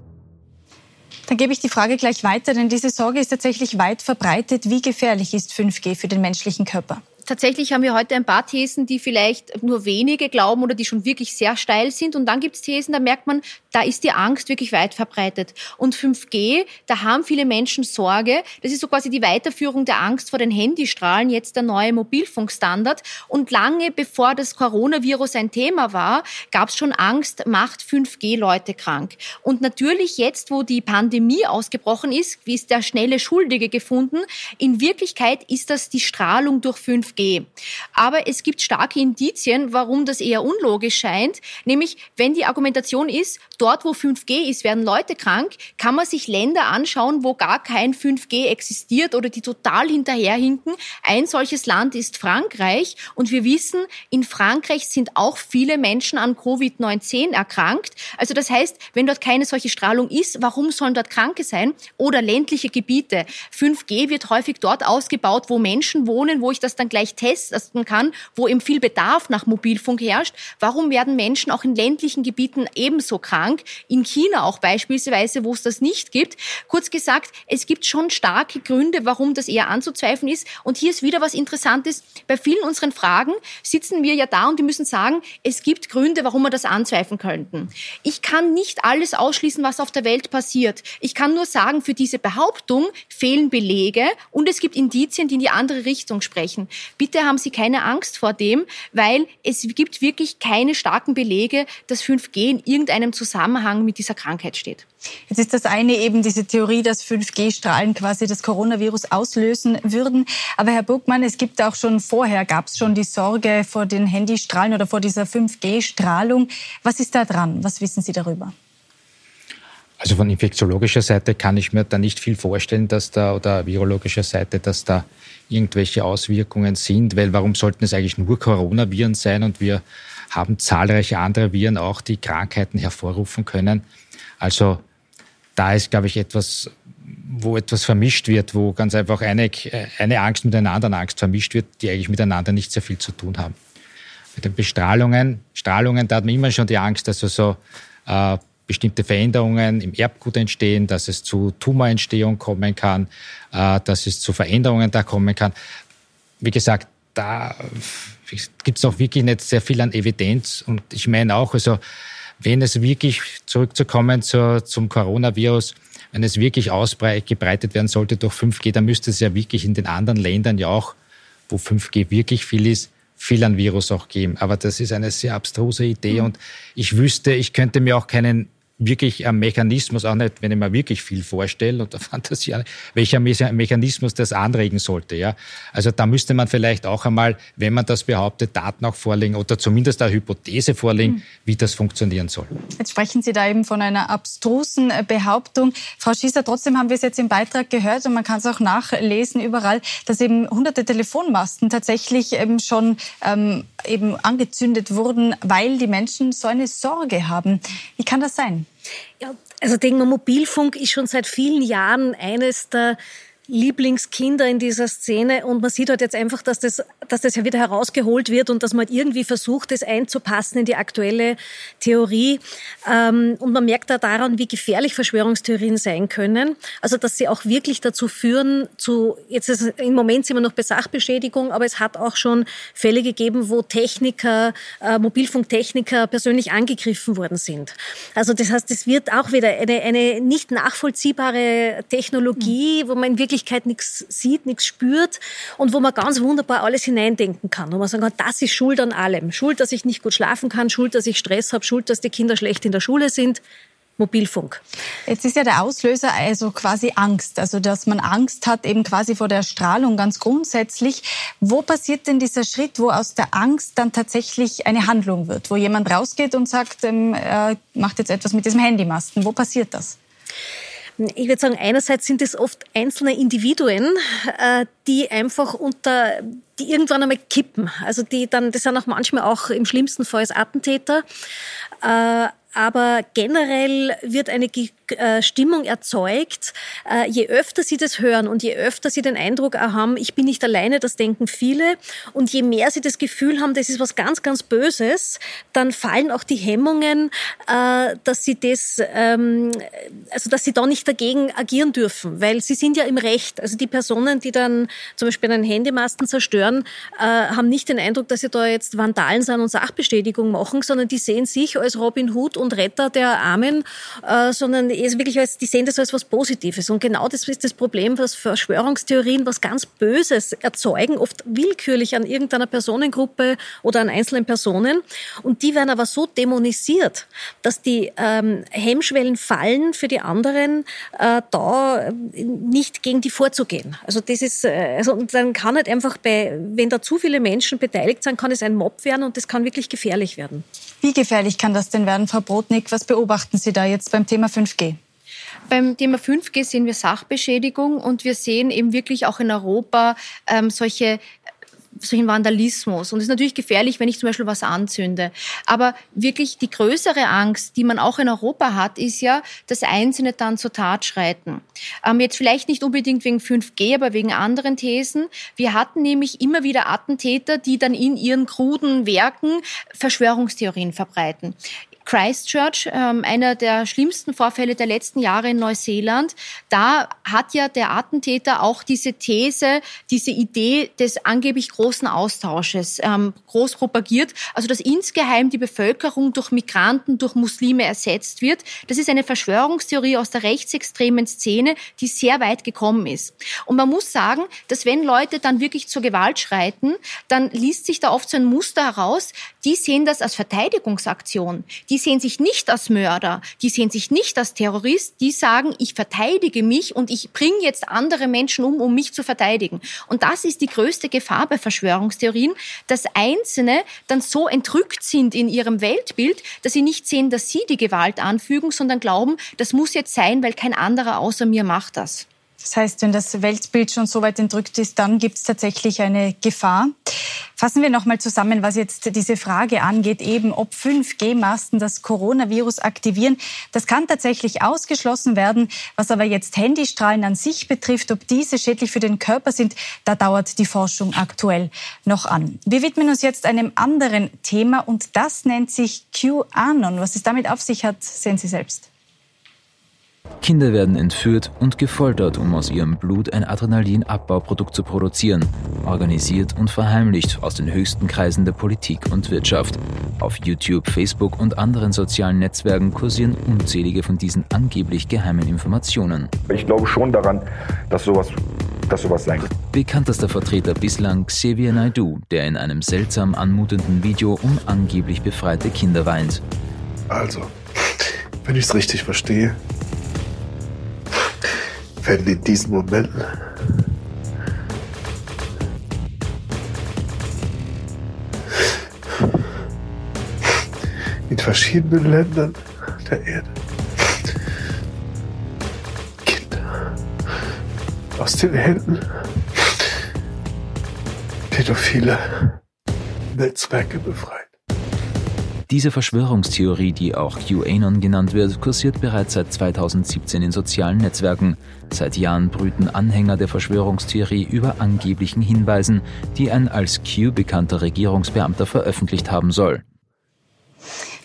Dann gebe ich die Frage gleich weiter, denn diese Sorge ist tatsächlich weit verbreitet. Wie gefährlich ist 5G für den menschlichen Körper? Tatsächlich haben wir heute ein paar Thesen, die vielleicht nur wenige glauben oder die schon wirklich sehr steil sind. Und dann gibt es Thesen, da merkt man, da ist die Angst wirklich weit verbreitet. Und 5G, da haben viele Menschen Sorge. Das ist so quasi die Weiterführung der Angst vor den Handystrahlen, jetzt der neue Mobilfunkstandard. Und lange bevor das Coronavirus ein Thema war, gab es schon Angst, macht 5G Leute krank. Und natürlich jetzt, wo die Pandemie ausgebrochen ist, ist der schnelle Schuldige gefunden. In Wirklichkeit ist das die Strahlung durch 5G. 5G. Aber es gibt starke Indizien, warum das eher unlogisch scheint. Nämlich, wenn die Argumentation ist, dort wo 5G ist, werden Leute krank, kann man sich Länder anschauen, wo gar kein 5G existiert oder die total hinterherhinken. Ein solches Land ist Frankreich. Und wir wissen, in Frankreich sind auch viele Menschen an Covid-19 erkrankt. Also das heißt, wenn dort keine solche Strahlung ist, warum sollen dort Kranke sein? Oder ländliche Gebiete. 5G wird häufig dort ausgebaut, wo Menschen wohnen, wo ich das dann gleich gleich testen kann, wo eben viel Bedarf nach Mobilfunk herrscht. Warum werden Menschen auch in ländlichen Gebieten ebenso krank? In China auch beispielsweise, wo es das nicht gibt. Kurz gesagt, es gibt schon starke Gründe, warum das eher anzuzweifeln ist. Und hier ist wieder was Interessantes. Bei vielen unseren Fragen sitzen wir ja da und die müssen sagen, es gibt Gründe, warum wir das anzweifeln könnten. Ich kann nicht alles ausschließen, was auf der Welt passiert. Ich kann nur sagen, für diese Behauptung fehlen Belege und es gibt Indizien, die in die andere Richtung sprechen. Bitte haben Sie keine Angst vor dem, weil es gibt wirklich keine starken Belege, dass 5G in irgendeinem Zusammenhang mit dieser Krankheit steht. Jetzt ist das eine eben diese Theorie, dass 5G-Strahlen quasi das Coronavirus auslösen würden. Aber Herr Burgmann, es gibt auch schon vorher, gab es schon die Sorge vor den Handystrahlen oder vor dieser 5G-Strahlung. Was ist da dran? Was wissen Sie darüber? Also von infektiologischer Seite kann ich mir da nicht viel vorstellen, dass da oder virologischer Seite, dass da irgendwelche Auswirkungen sind, weil warum sollten es eigentlich nur Coronaviren sein und wir haben zahlreiche andere Viren auch, die Krankheiten hervorrufen können. Also da ist, glaube ich, etwas, wo etwas vermischt wird, wo ganz einfach eine, eine Angst mit einer anderen Angst vermischt wird, die eigentlich miteinander nicht sehr viel zu tun haben. Mit den Bestrahlungen, Strahlungen, da hat man immer schon die Angst, dass also so äh, bestimmte Veränderungen im Erbgut entstehen, dass es zu Tumorentstehung kommen kann, äh, dass es zu Veränderungen da kommen kann. Wie gesagt, da gibt es noch wirklich nicht sehr viel an Evidenz. Und ich meine auch, also wenn es wirklich zurückzukommen zur, zum Coronavirus, wenn es wirklich ausgebreitet werden sollte durch 5G, dann müsste es ja wirklich in den anderen Ländern ja auch, wo 5G wirklich viel ist, viel an Virus auch geben. Aber das ist eine sehr abstruse Idee mhm. und ich wüsste, ich könnte mir auch keinen wirklich ein Mechanismus, auch nicht, wenn ich mir wirklich viel vorstelle und fantasiere, welcher Mechanismus das anregen sollte. Ja? Also da müsste man vielleicht auch einmal, wenn man das behauptet, Daten auch vorlegen oder zumindest eine Hypothese vorlegen, mhm. wie das funktionieren soll. Jetzt sprechen Sie da eben von einer abstrusen äh, Behauptung. Frau Schießer, trotzdem haben wir es jetzt im Beitrag gehört und man kann es auch nachlesen überall, dass eben hunderte Telefonmasten tatsächlich eben schon ähm, eben angezündet wurden, weil die Menschen so eine Sorge haben. Wie kann das sein? Ja, also denken wir, Mobilfunk ist schon seit vielen Jahren eines der Lieblingskinder in dieser Szene und man sieht halt jetzt einfach, dass das, dass das ja wieder herausgeholt wird und dass man halt irgendwie versucht, das einzupassen in die aktuelle Theorie. Ähm, und man merkt da daran, wie gefährlich Verschwörungstheorien sein können. Also, dass sie auch wirklich dazu führen, zu, jetzt ist, im Moment sind wir noch bei Sachbeschädigung, aber es hat auch schon Fälle gegeben, wo Techniker, äh, Mobilfunktechniker persönlich angegriffen worden sind. Also, das heißt, es wird auch wieder eine, eine nicht nachvollziehbare Technologie, wo man wirklich Wirklichkeit nichts sieht, nichts spürt und wo man ganz wunderbar alles hineindenken kann. Wo man sagen kann, das ist Schuld an allem. Schuld, dass ich nicht gut schlafen kann, Schuld, dass ich Stress habe, Schuld, dass die Kinder schlecht in der Schule sind. Mobilfunk. Jetzt ist ja der Auslöser also quasi Angst, also dass man Angst hat eben quasi vor der Strahlung ganz grundsätzlich. Wo passiert denn dieser Schritt, wo aus der Angst dann tatsächlich eine Handlung wird, wo jemand rausgeht und sagt, ähm, er macht jetzt etwas mit diesem Handymasten? Wo passiert das? Ich würde sagen, einerseits sind es oft einzelne Individuen, äh, die einfach unter, die irgendwann einmal kippen. Also die dann, das sind auch manchmal auch im schlimmsten Fall als Attentäter. Äh, aber generell wird eine äh, Stimmung erzeugt, äh, je öfter sie das hören und je öfter sie den Eindruck haben, ich bin nicht alleine, das denken viele, und je mehr sie das Gefühl haben, das ist was ganz, ganz Böses, dann fallen auch die Hemmungen, äh, dass sie das, ähm, also dass sie da nicht dagegen agieren dürfen, weil sie sind ja im Recht. Also die Personen, die dann zum Beispiel einen Handymasten zerstören, haben nicht den Eindruck, dass sie da jetzt Vandalen sind und Sachbestätigung machen, sondern die sehen sich als Robin Hood und Retter der Armen, sondern ist wirklich als, die sehen das als was Positives. Und genau das ist das Problem, dass Verschwörungstheorien was ganz Böses erzeugen, oft willkürlich an irgendeiner Personengruppe oder an einzelnen Personen. Und die werden aber so dämonisiert, dass die ähm, Hemmschwellen fallen für die anderen, äh, da nicht gegen die vorzugehen. Also das ist, äh, also und dann kann halt einfach bei, wenn da zu viele Menschen beteiligt sind, kann es ein Mob werden und das kann wirklich gefährlich werden. Wie gefährlich kann das denn werden, Frau Brodnik? Was beobachten Sie da jetzt beim Thema 5G? Beim Thema 5G sehen wir Sachbeschädigung und wir sehen eben wirklich auch in Europa ähm, solche solchen Vandalismus. Und es ist natürlich gefährlich, wenn ich zum Beispiel was anzünde. Aber wirklich die größere Angst, die man auch in Europa hat, ist ja, dass Einzelne dann zur Tat schreiten. Ähm, jetzt vielleicht nicht unbedingt wegen 5G, aber wegen anderen Thesen. Wir hatten nämlich immer wieder Attentäter, die dann in ihren kruden Werken Verschwörungstheorien verbreiten. Christchurch, ähm, einer der schlimmsten Vorfälle der letzten Jahre in Neuseeland. Da hat ja der Attentäter auch diese These, diese Idee des angeblich großen Austausches ähm, groß propagiert. Also dass insgeheim die Bevölkerung durch Migranten, durch Muslime ersetzt wird. Das ist eine Verschwörungstheorie aus der rechtsextremen Szene, die sehr weit gekommen ist. Und man muss sagen, dass wenn Leute dann wirklich zur Gewalt schreiten, dann liest sich da oft so ein Muster heraus. Die sehen das als Verteidigungsaktion. Die sehen sich nicht als Mörder, die sehen sich nicht als Terrorist, die sagen, ich verteidige mich und ich bringe jetzt andere Menschen um, um mich zu verteidigen. Und das ist die größte Gefahr bei Verschwörungstheorien, dass Einzelne dann so entrückt sind in ihrem Weltbild, dass sie nicht sehen, dass sie die Gewalt anfügen, sondern glauben, das muss jetzt sein, weil kein anderer außer mir macht das. Das heißt, wenn das Weltbild schon so weit entrückt ist, dann gibt es tatsächlich eine Gefahr. Fassen wir nochmal zusammen, was jetzt diese Frage angeht, eben ob 5G-Masten das Coronavirus aktivieren. Das kann tatsächlich ausgeschlossen werden. Was aber jetzt Handystrahlen an sich betrifft, ob diese schädlich für den Körper sind, da dauert die Forschung aktuell noch an. Wir widmen uns jetzt einem anderen Thema und das nennt sich QAnon. Was es damit auf sich hat, sehen Sie selbst. Kinder werden entführt und gefoltert, um aus ihrem Blut ein Adrenalinabbauprodukt zu produzieren, organisiert und verheimlicht aus den höchsten Kreisen der Politik und Wirtschaft. Auf YouTube, Facebook und anderen sozialen Netzwerken kursieren unzählige von diesen angeblich geheimen Informationen. Ich glaube schon daran, dass sowas dass sowas sein kann. Bekanntester Vertreter bislang Xavier Naidu, der in einem seltsam anmutenden Video um angeblich befreite Kinder weint. Also, wenn ich es richtig verstehe, werden in diesen Momenten in verschiedenen Ländern der Erde. Kinder aus den Händen. Pädophile Netzwerke befreit. Diese Verschwörungstheorie, die auch QAnon genannt wird, kursiert bereits seit 2017 in sozialen Netzwerken. Seit Jahren brüten Anhänger der Verschwörungstheorie über angeblichen Hinweisen, die ein als Q bekannter Regierungsbeamter veröffentlicht haben soll.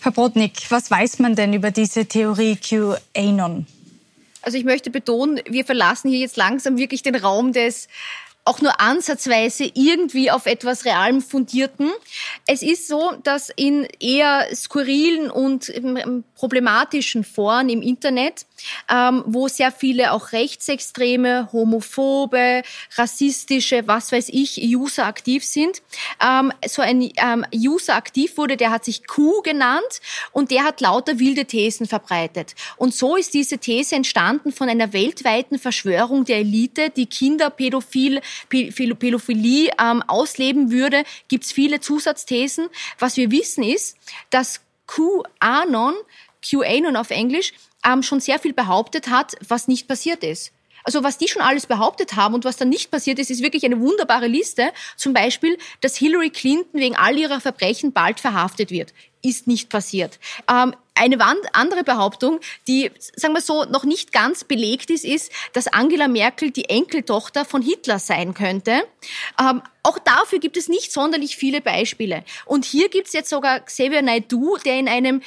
Herr Brodnik, was weiß man denn über diese Theorie QAnon? Also ich möchte betonen, wir verlassen hier jetzt langsam wirklich den Raum des auch nur ansatzweise irgendwie auf etwas Realem fundierten. Es ist so, dass in eher skurrilen und ähm, problematischen Foren im Internet, ähm, wo sehr viele auch rechtsextreme, homophobe, rassistische, was weiß ich, User aktiv sind. Ähm, so ein ähm, User aktiv wurde, der hat sich Q genannt und der hat lauter wilde Thesen verbreitet. Und so ist diese These entstanden von einer weltweiten Verschwörung der Elite, die Kinder pädophil, Pädophilie ähm, ausleben würde. Gibt es viele Zusatzthesen. Was wir wissen ist, dass QAnon QAnon auf Englisch, ähm, schon sehr viel behauptet hat, was nicht passiert ist. Also was die schon alles behauptet haben und was dann nicht passiert ist, ist wirklich eine wunderbare Liste. Zum Beispiel, dass Hillary Clinton wegen all ihrer Verbrechen bald verhaftet wird. Ist nicht passiert. Ähm, eine andere Behauptung, die, sagen wir so, noch nicht ganz belegt ist, ist, dass Angela Merkel die Enkeltochter von Hitler sein könnte. Ähm, auch dafür gibt es nicht sonderlich viele Beispiele. Und hier gibt es jetzt sogar Xavier Naidoo, der in einem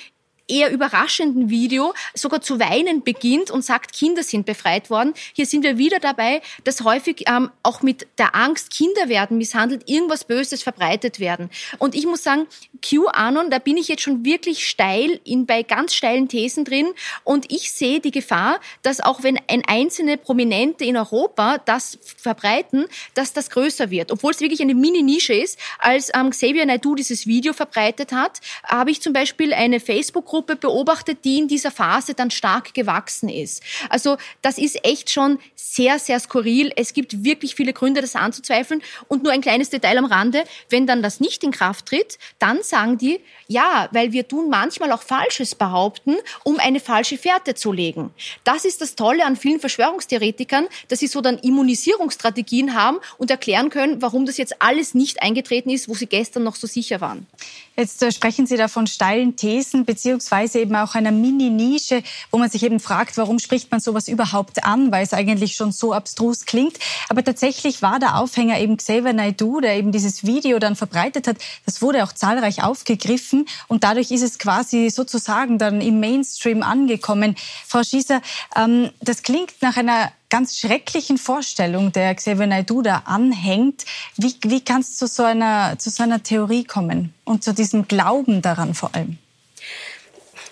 eher überraschenden Video sogar zu weinen beginnt und sagt, Kinder sind befreit worden. Hier sind wir wieder dabei, dass häufig ähm, auch mit der Angst, Kinder werden misshandelt, irgendwas Böses verbreitet werden. Und ich muss sagen, QAnon, da bin ich jetzt schon wirklich steil in, bei ganz steilen Thesen drin. Und ich sehe die Gefahr, dass auch wenn ein einzelne Prominente in Europa das verbreiten, dass das größer wird. Obwohl es wirklich eine Mini-Nische ist. Als ähm, Xavier Naidoo dieses Video verbreitet hat, habe ich zum Beispiel eine Facebook-Gruppe Zielgruppe beobachtet, die in dieser Phase dann stark gewachsen ist. Also das ist echt schon sehr, sehr skurril. Es gibt wirklich viele Gründe, das anzuzweifeln. Und nur ein kleines Detail am Rande, wenn dann das nicht in Kraft tritt, dann sagen die, ja, weil wir tun manchmal auch Falsches behaupten, um eine falsche Fährte zu legen. Das ist das Tolle an vielen Verschwörungstheoretikern, dass sie so dann Immunisierungsstrategien haben und erklären können, warum das jetzt alles nicht eingetreten ist, wo sie gestern noch so sicher waren. Jetzt äh, sprechen Sie da von steilen Thesen beziehungsweise eben auch einer Mini-Nische, wo man sich eben fragt, warum spricht man sowas überhaupt an, weil es eigentlich schon so abstrus klingt. Aber tatsächlich war der Aufhänger eben Xavier Naidoo, der eben dieses Video dann verbreitet hat. Das wurde auch zahlreich aufgegriffen und dadurch ist es quasi sozusagen dann im Mainstream angekommen. Frau Schießer, ähm, das klingt nach einer ganz schrecklichen Vorstellung, der Xavier Naidoo da anhängt. Wie, wie kann es zu so, einer, zu so einer Theorie kommen und zu diesem Glauben daran vor allem?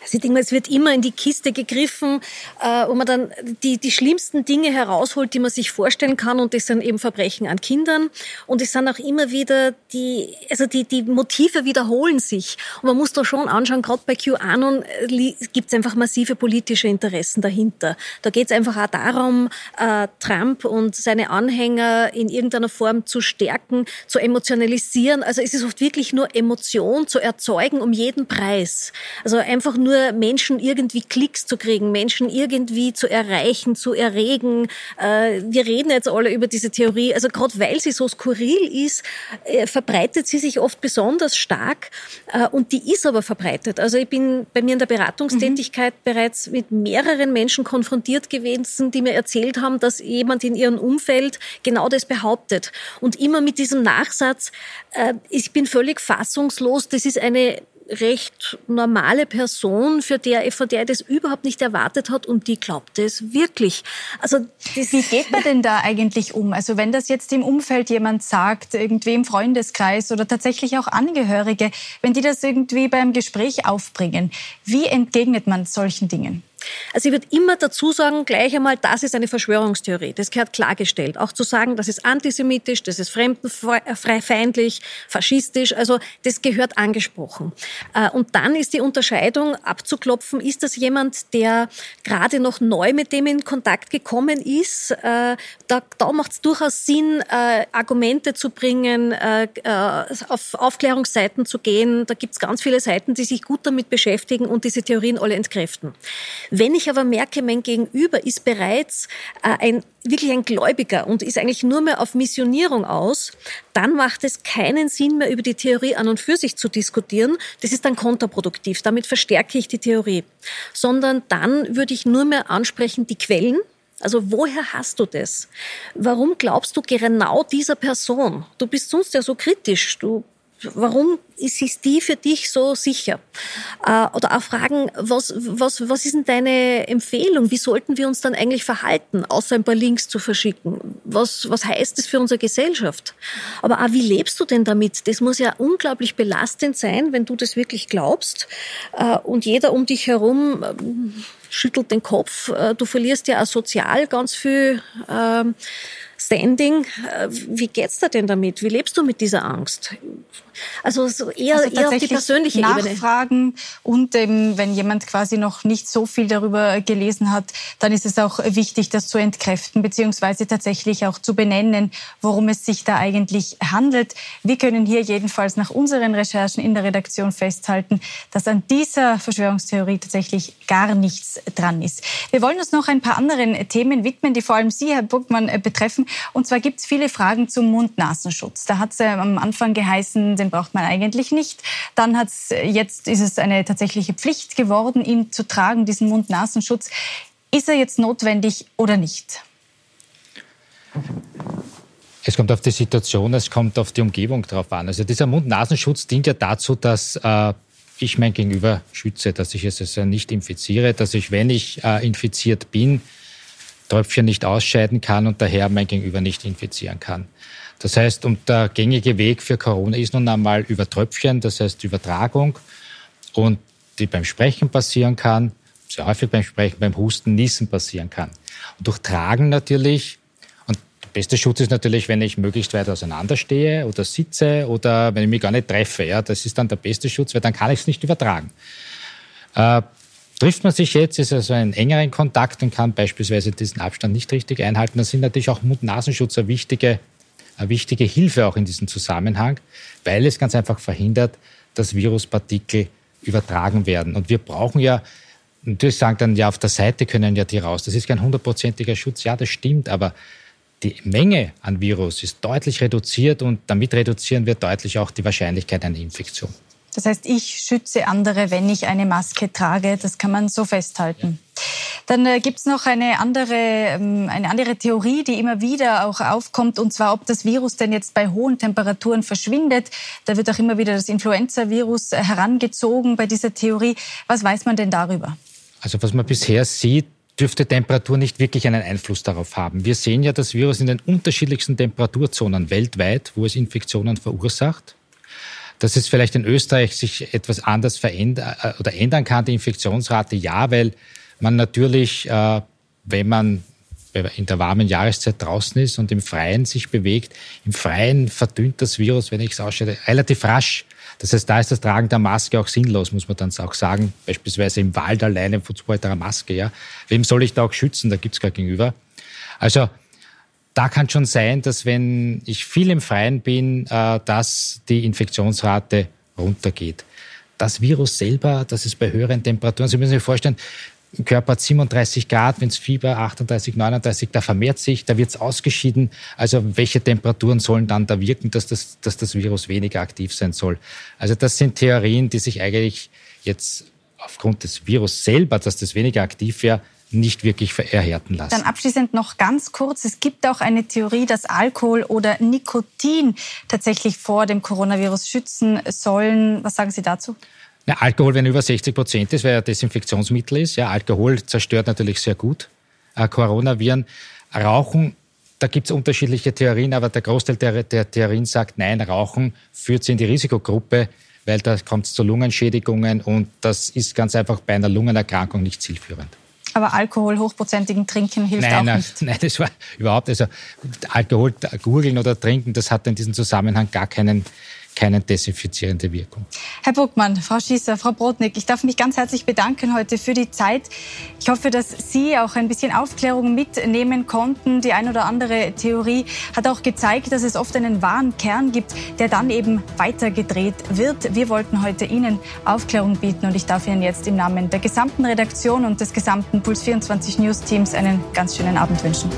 Also ich denke mal, es wird immer in die Kiste gegriffen, äh, wo man dann die, die schlimmsten Dinge herausholt, die man sich vorstellen kann. Und das sind eben Verbrechen an Kindern. Und es sind auch immer wieder die, also die, die Motive wiederholen sich. Und man muss da schon anschauen, gerade bei QAnon äh, gibt es einfach massive politische Interessen dahinter. Da geht es einfach auch darum, äh, Trump und seine Anhänger in irgendeiner Form zu stärken, zu emotionalisieren. Also es ist oft wirklich nur Emotion zu erzeugen um jeden Preis. Also einfach nur nur Menschen irgendwie Klicks zu kriegen, Menschen irgendwie zu erreichen, zu erregen. Äh, wir reden jetzt alle über diese Theorie. Also gerade weil sie so skurril ist, äh, verbreitet sie sich oft besonders stark äh, und die ist aber verbreitet. Also ich bin bei mir in der Beratungstätigkeit mhm. bereits mit mehreren Menschen konfrontiert gewesen, die mir erzählt haben, dass jemand in ihrem Umfeld genau das behauptet. Und immer mit diesem Nachsatz, ich bin völlig fassungslos, das ist eine recht normale Person, für der, von der das überhaupt nicht erwartet hat und die glaubt es wirklich. Also Wie geht man denn da eigentlich um? Also wenn das jetzt im Umfeld jemand sagt, irgendwie im Freundeskreis oder tatsächlich auch Angehörige, wenn die das irgendwie beim Gespräch aufbringen, wie entgegnet man solchen Dingen? Also ich würde immer dazu sagen, gleich einmal, das ist eine Verschwörungstheorie. Das gehört klargestellt. Auch zu sagen, das ist antisemitisch, das ist fremdenfeindlich, faschistisch, also das gehört angesprochen. Äh, und dann ist die Unterscheidung abzuklopfen, ist das jemand, der gerade noch neu mit dem in Kontakt gekommen ist? Äh, da, da macht es durchaus Sinn, äh, Argumente zu bringen, auf Aufklärungsseiten zu gehen. Da gibt es ganz viele Seiten, die sich gut damit beschäftigen und diese Theorien alle entkräften. Wenn ich aber merke, mein Gegenüber ist bereits äh, ein wirklich ein Gläubiger und ist eigentlich nur mehr auf Missionierung aus, dann macht es keinen Sinn mehr, über die Theorie an und für sich zu diskutieren. Das ist dann kontraproduktiv. Damit verstärke ich die Theorie. Sondern dann würde ich nur mehr ansprechen die Quellen, also woher hast du das? Warum glaubst du genau dieser Person? Du bist sonst ja so kritisch. Du warum ist die für dich so sicher? Äh, oder auch fragen, was, was, was ist denn deine Empfehlung? Wie sollten wir uns dann eigentlich verhalten, außer ein paar Links zu verschicken? Was, was heißt das für unsere Gesellschaft? Aber auch, wie lebst du denn damit? Das muss ja unglaublich belastend sein, wenn du das wirklich glaubst. Äh, und jeder um dich herum ähm, schüttelt den Kopf. Äh, du verlierst ja auch sozial ganz viel ähm, Standing. Äh, wie geht's dir denn damit? Wie lebst du mit dieser Angst? Also so eher, also eher auf die persönliche nachfragen Ebene. Und eben, wenn jemand quasi noch nicht so viel darüber gelesen hat, dann ist es auch wichtig, das zu entkräften, beziehungsweise tatsächlich auch zu benennen, worum es sich da eigentlich handelt. Wir können hier jedenfalls nach unseren Recherchen in der Redaktion festhalten, dass an dieser Verschwörungstheorie tatsächlich gar nichts dran ist. Wir wollen uns noch ein paar anderen Themen widmen, die vor allem Sie, Herr Burgmann, betreffen. Und zwar gibt es viele Fragen zum Mund-Nasenschutz. Da hat es am Anfang geheißen, den braucht man eigentlich nicht. Dann hat's, jetzt ist es eine tatsächliche Pflicht geworden, ihn zu tragen, diesen Mund-Nasenschutz. Ist er jetzt notwendig oder nicht? Es kommt auf die Situation, es kommt auf die Umgebung drauf an. Also dieser Mund-Nasenschutz dient ja dazu, dass äh, ich mein Gegenüber schütze, dass ich es also nicht infiziere, dass ich, wenn ich äh, infiziert bin, Tröpfchen nicht ausscheiden kann und daher mein Gegenüber nicht infizieren kann. Das heißt, und der gängige Weg für Corona ist nun einmal über Tröpfchen, das heißt Übertragung und die beim Sprechen passieren kann, sehr häufig beim Sprechen, beim Husten, Niesen passieren kann. Und durch Tragen natürlich, und der beste Schutz ist natürlich, wenn ich möglichst weit auseinanderstehe oder sitze oder wenn ich mich gar nicht treffe. Ja, das ist dann der beste Schutz, weil dann kann ich es nicht übertragen. Äh, Trifft man sich jetzt, ist also ein engeren Kontakt und kann beispielsweise diesen Abstand nicht richtig einhalten, dann sind natürlich auch Mund-Nasenschutz eine wichtige, eine wichtige Hilfe auch in diesem Zusammenhang, weil es ganz einfach verhindert, dass Viruspartikel übertragen werden. Und wir brauchen ja, natürlich sagen dann, ja, auf der Seite können ja die raus. Das ist kein hundertprozentiger Schutz. Ja, das stimmt, aber die Menge an Virus ist deutlich reduziert und damit reduzieren wir deutlich auch die Wahrscheinlichkeit einer Infektion. Das heißt, ich schütze andere, wenn ich eine Maske trage. Das kann man so festhalten. Dann äh, gibt es noch eine andere, ähm, eine andere Theorie, die immer wieder auch aufkommt, und zwar, ob das Virus denn jetzt bei hohen Temperaturen verschwindet. Da wird auch immer wieder das Influenza-Virus äh, herangezogen bei dieser Theorie. Was weiß man denn darüber? Also was man bisher sieht, dürfte Temperatur nicht wirklich einen Einfluss darauf haben. Wir sehen ja das Virus in den unterschiedlichsten Temperaturzonen weltweit, wo es Infektionen verursacht dass es vielleicht in Österreich sich etwas anders verändern äh, oder ändern kann, die Infektionsrate, ja, weil man natürlich, äh, wenn man in der warmen Jahreszeit draußen ist und im Freien sich bewegt, im Freien verdünnt das Virus, wenn ich es ausstelle, relativ rasch. Das heißt, da ist das Tragen der Maske auch sinnlos, muss man dann auch sagen. Beispielsweise im Wald alleine, brauche ich Maske? Ja? Wem soll ich da auch schützen? Da gibt es gar gegenüber. Also da kann schon sein, dass wenn ich viel im Freien bin, äh, dass die Infektionsrate runtergeht. Das Virus selber, das ist bei höheren Temperaturen, Sie müssen sich vorstellen, Körper hat 37 Grad, wenn es Fieber 38, 39, da vermehrt sich, da wird es ausgeschieden. Also welche Temperaturen sollen dann da wirken, dass das, dass das Virus weniger aktiv sein soll? Also das sind Theorien, die sich eigentlich jetzt aufgrund des Virus selber, dass das weniger aktiv wäre, nicht wirklich erhärten lassen. Dann abschließend noch ganz kurz. Es gibt auch eine Theorie, dass Alkohol oder Nikotin tatsächlich vor dem Coronavirus schützen sollen. Was sagen Sie dazu? Ja, Alkohol, wenn über 60 Prozent ist, weil er Desinfektionsmittel ist. Ja, Alkohol zerstört natürlich sehr gut äh, Coronaviren. Rauchen, da gibt es unterschiedliche Theorien, aber der Großteil der, der Theorien sagt, nein, Rauchen führt sie in die Risikogruppe, weil da kommt es zu Lungenschädigungen und das ist ganz einfach bei einer Lungenerkrankung nicht zielführend. Aber Alkohol, hochprozentigen Trinken hilft nein, auch nein, nicht. Nein, das war überhaupt, also Alkohol gurgeln oder trinken, das hat in diesem Zusammenhang gar keinen keine desinfizierende Wirkung. Herr Burgmann, Frau Schießer, Frau Brodnik, ich darf mich ganz herzlich bedanken heute für die Zeit. Ich hoffe, dass Sie auch ein bisschen Aufklärung mitnehmen konnten. Die ein oder andere Theorie hat auch gezeigt, dass es oft einen wahren Kern gibt, der dann eben weitergedreht wird. Wir wollten heute Ihnen Aufklärung bieten und ich darf Ihnen jetzt im Namen der gesamten Redaktion und des gesamten Puls 24 News Teams einen ganz schönen Abend wünschen.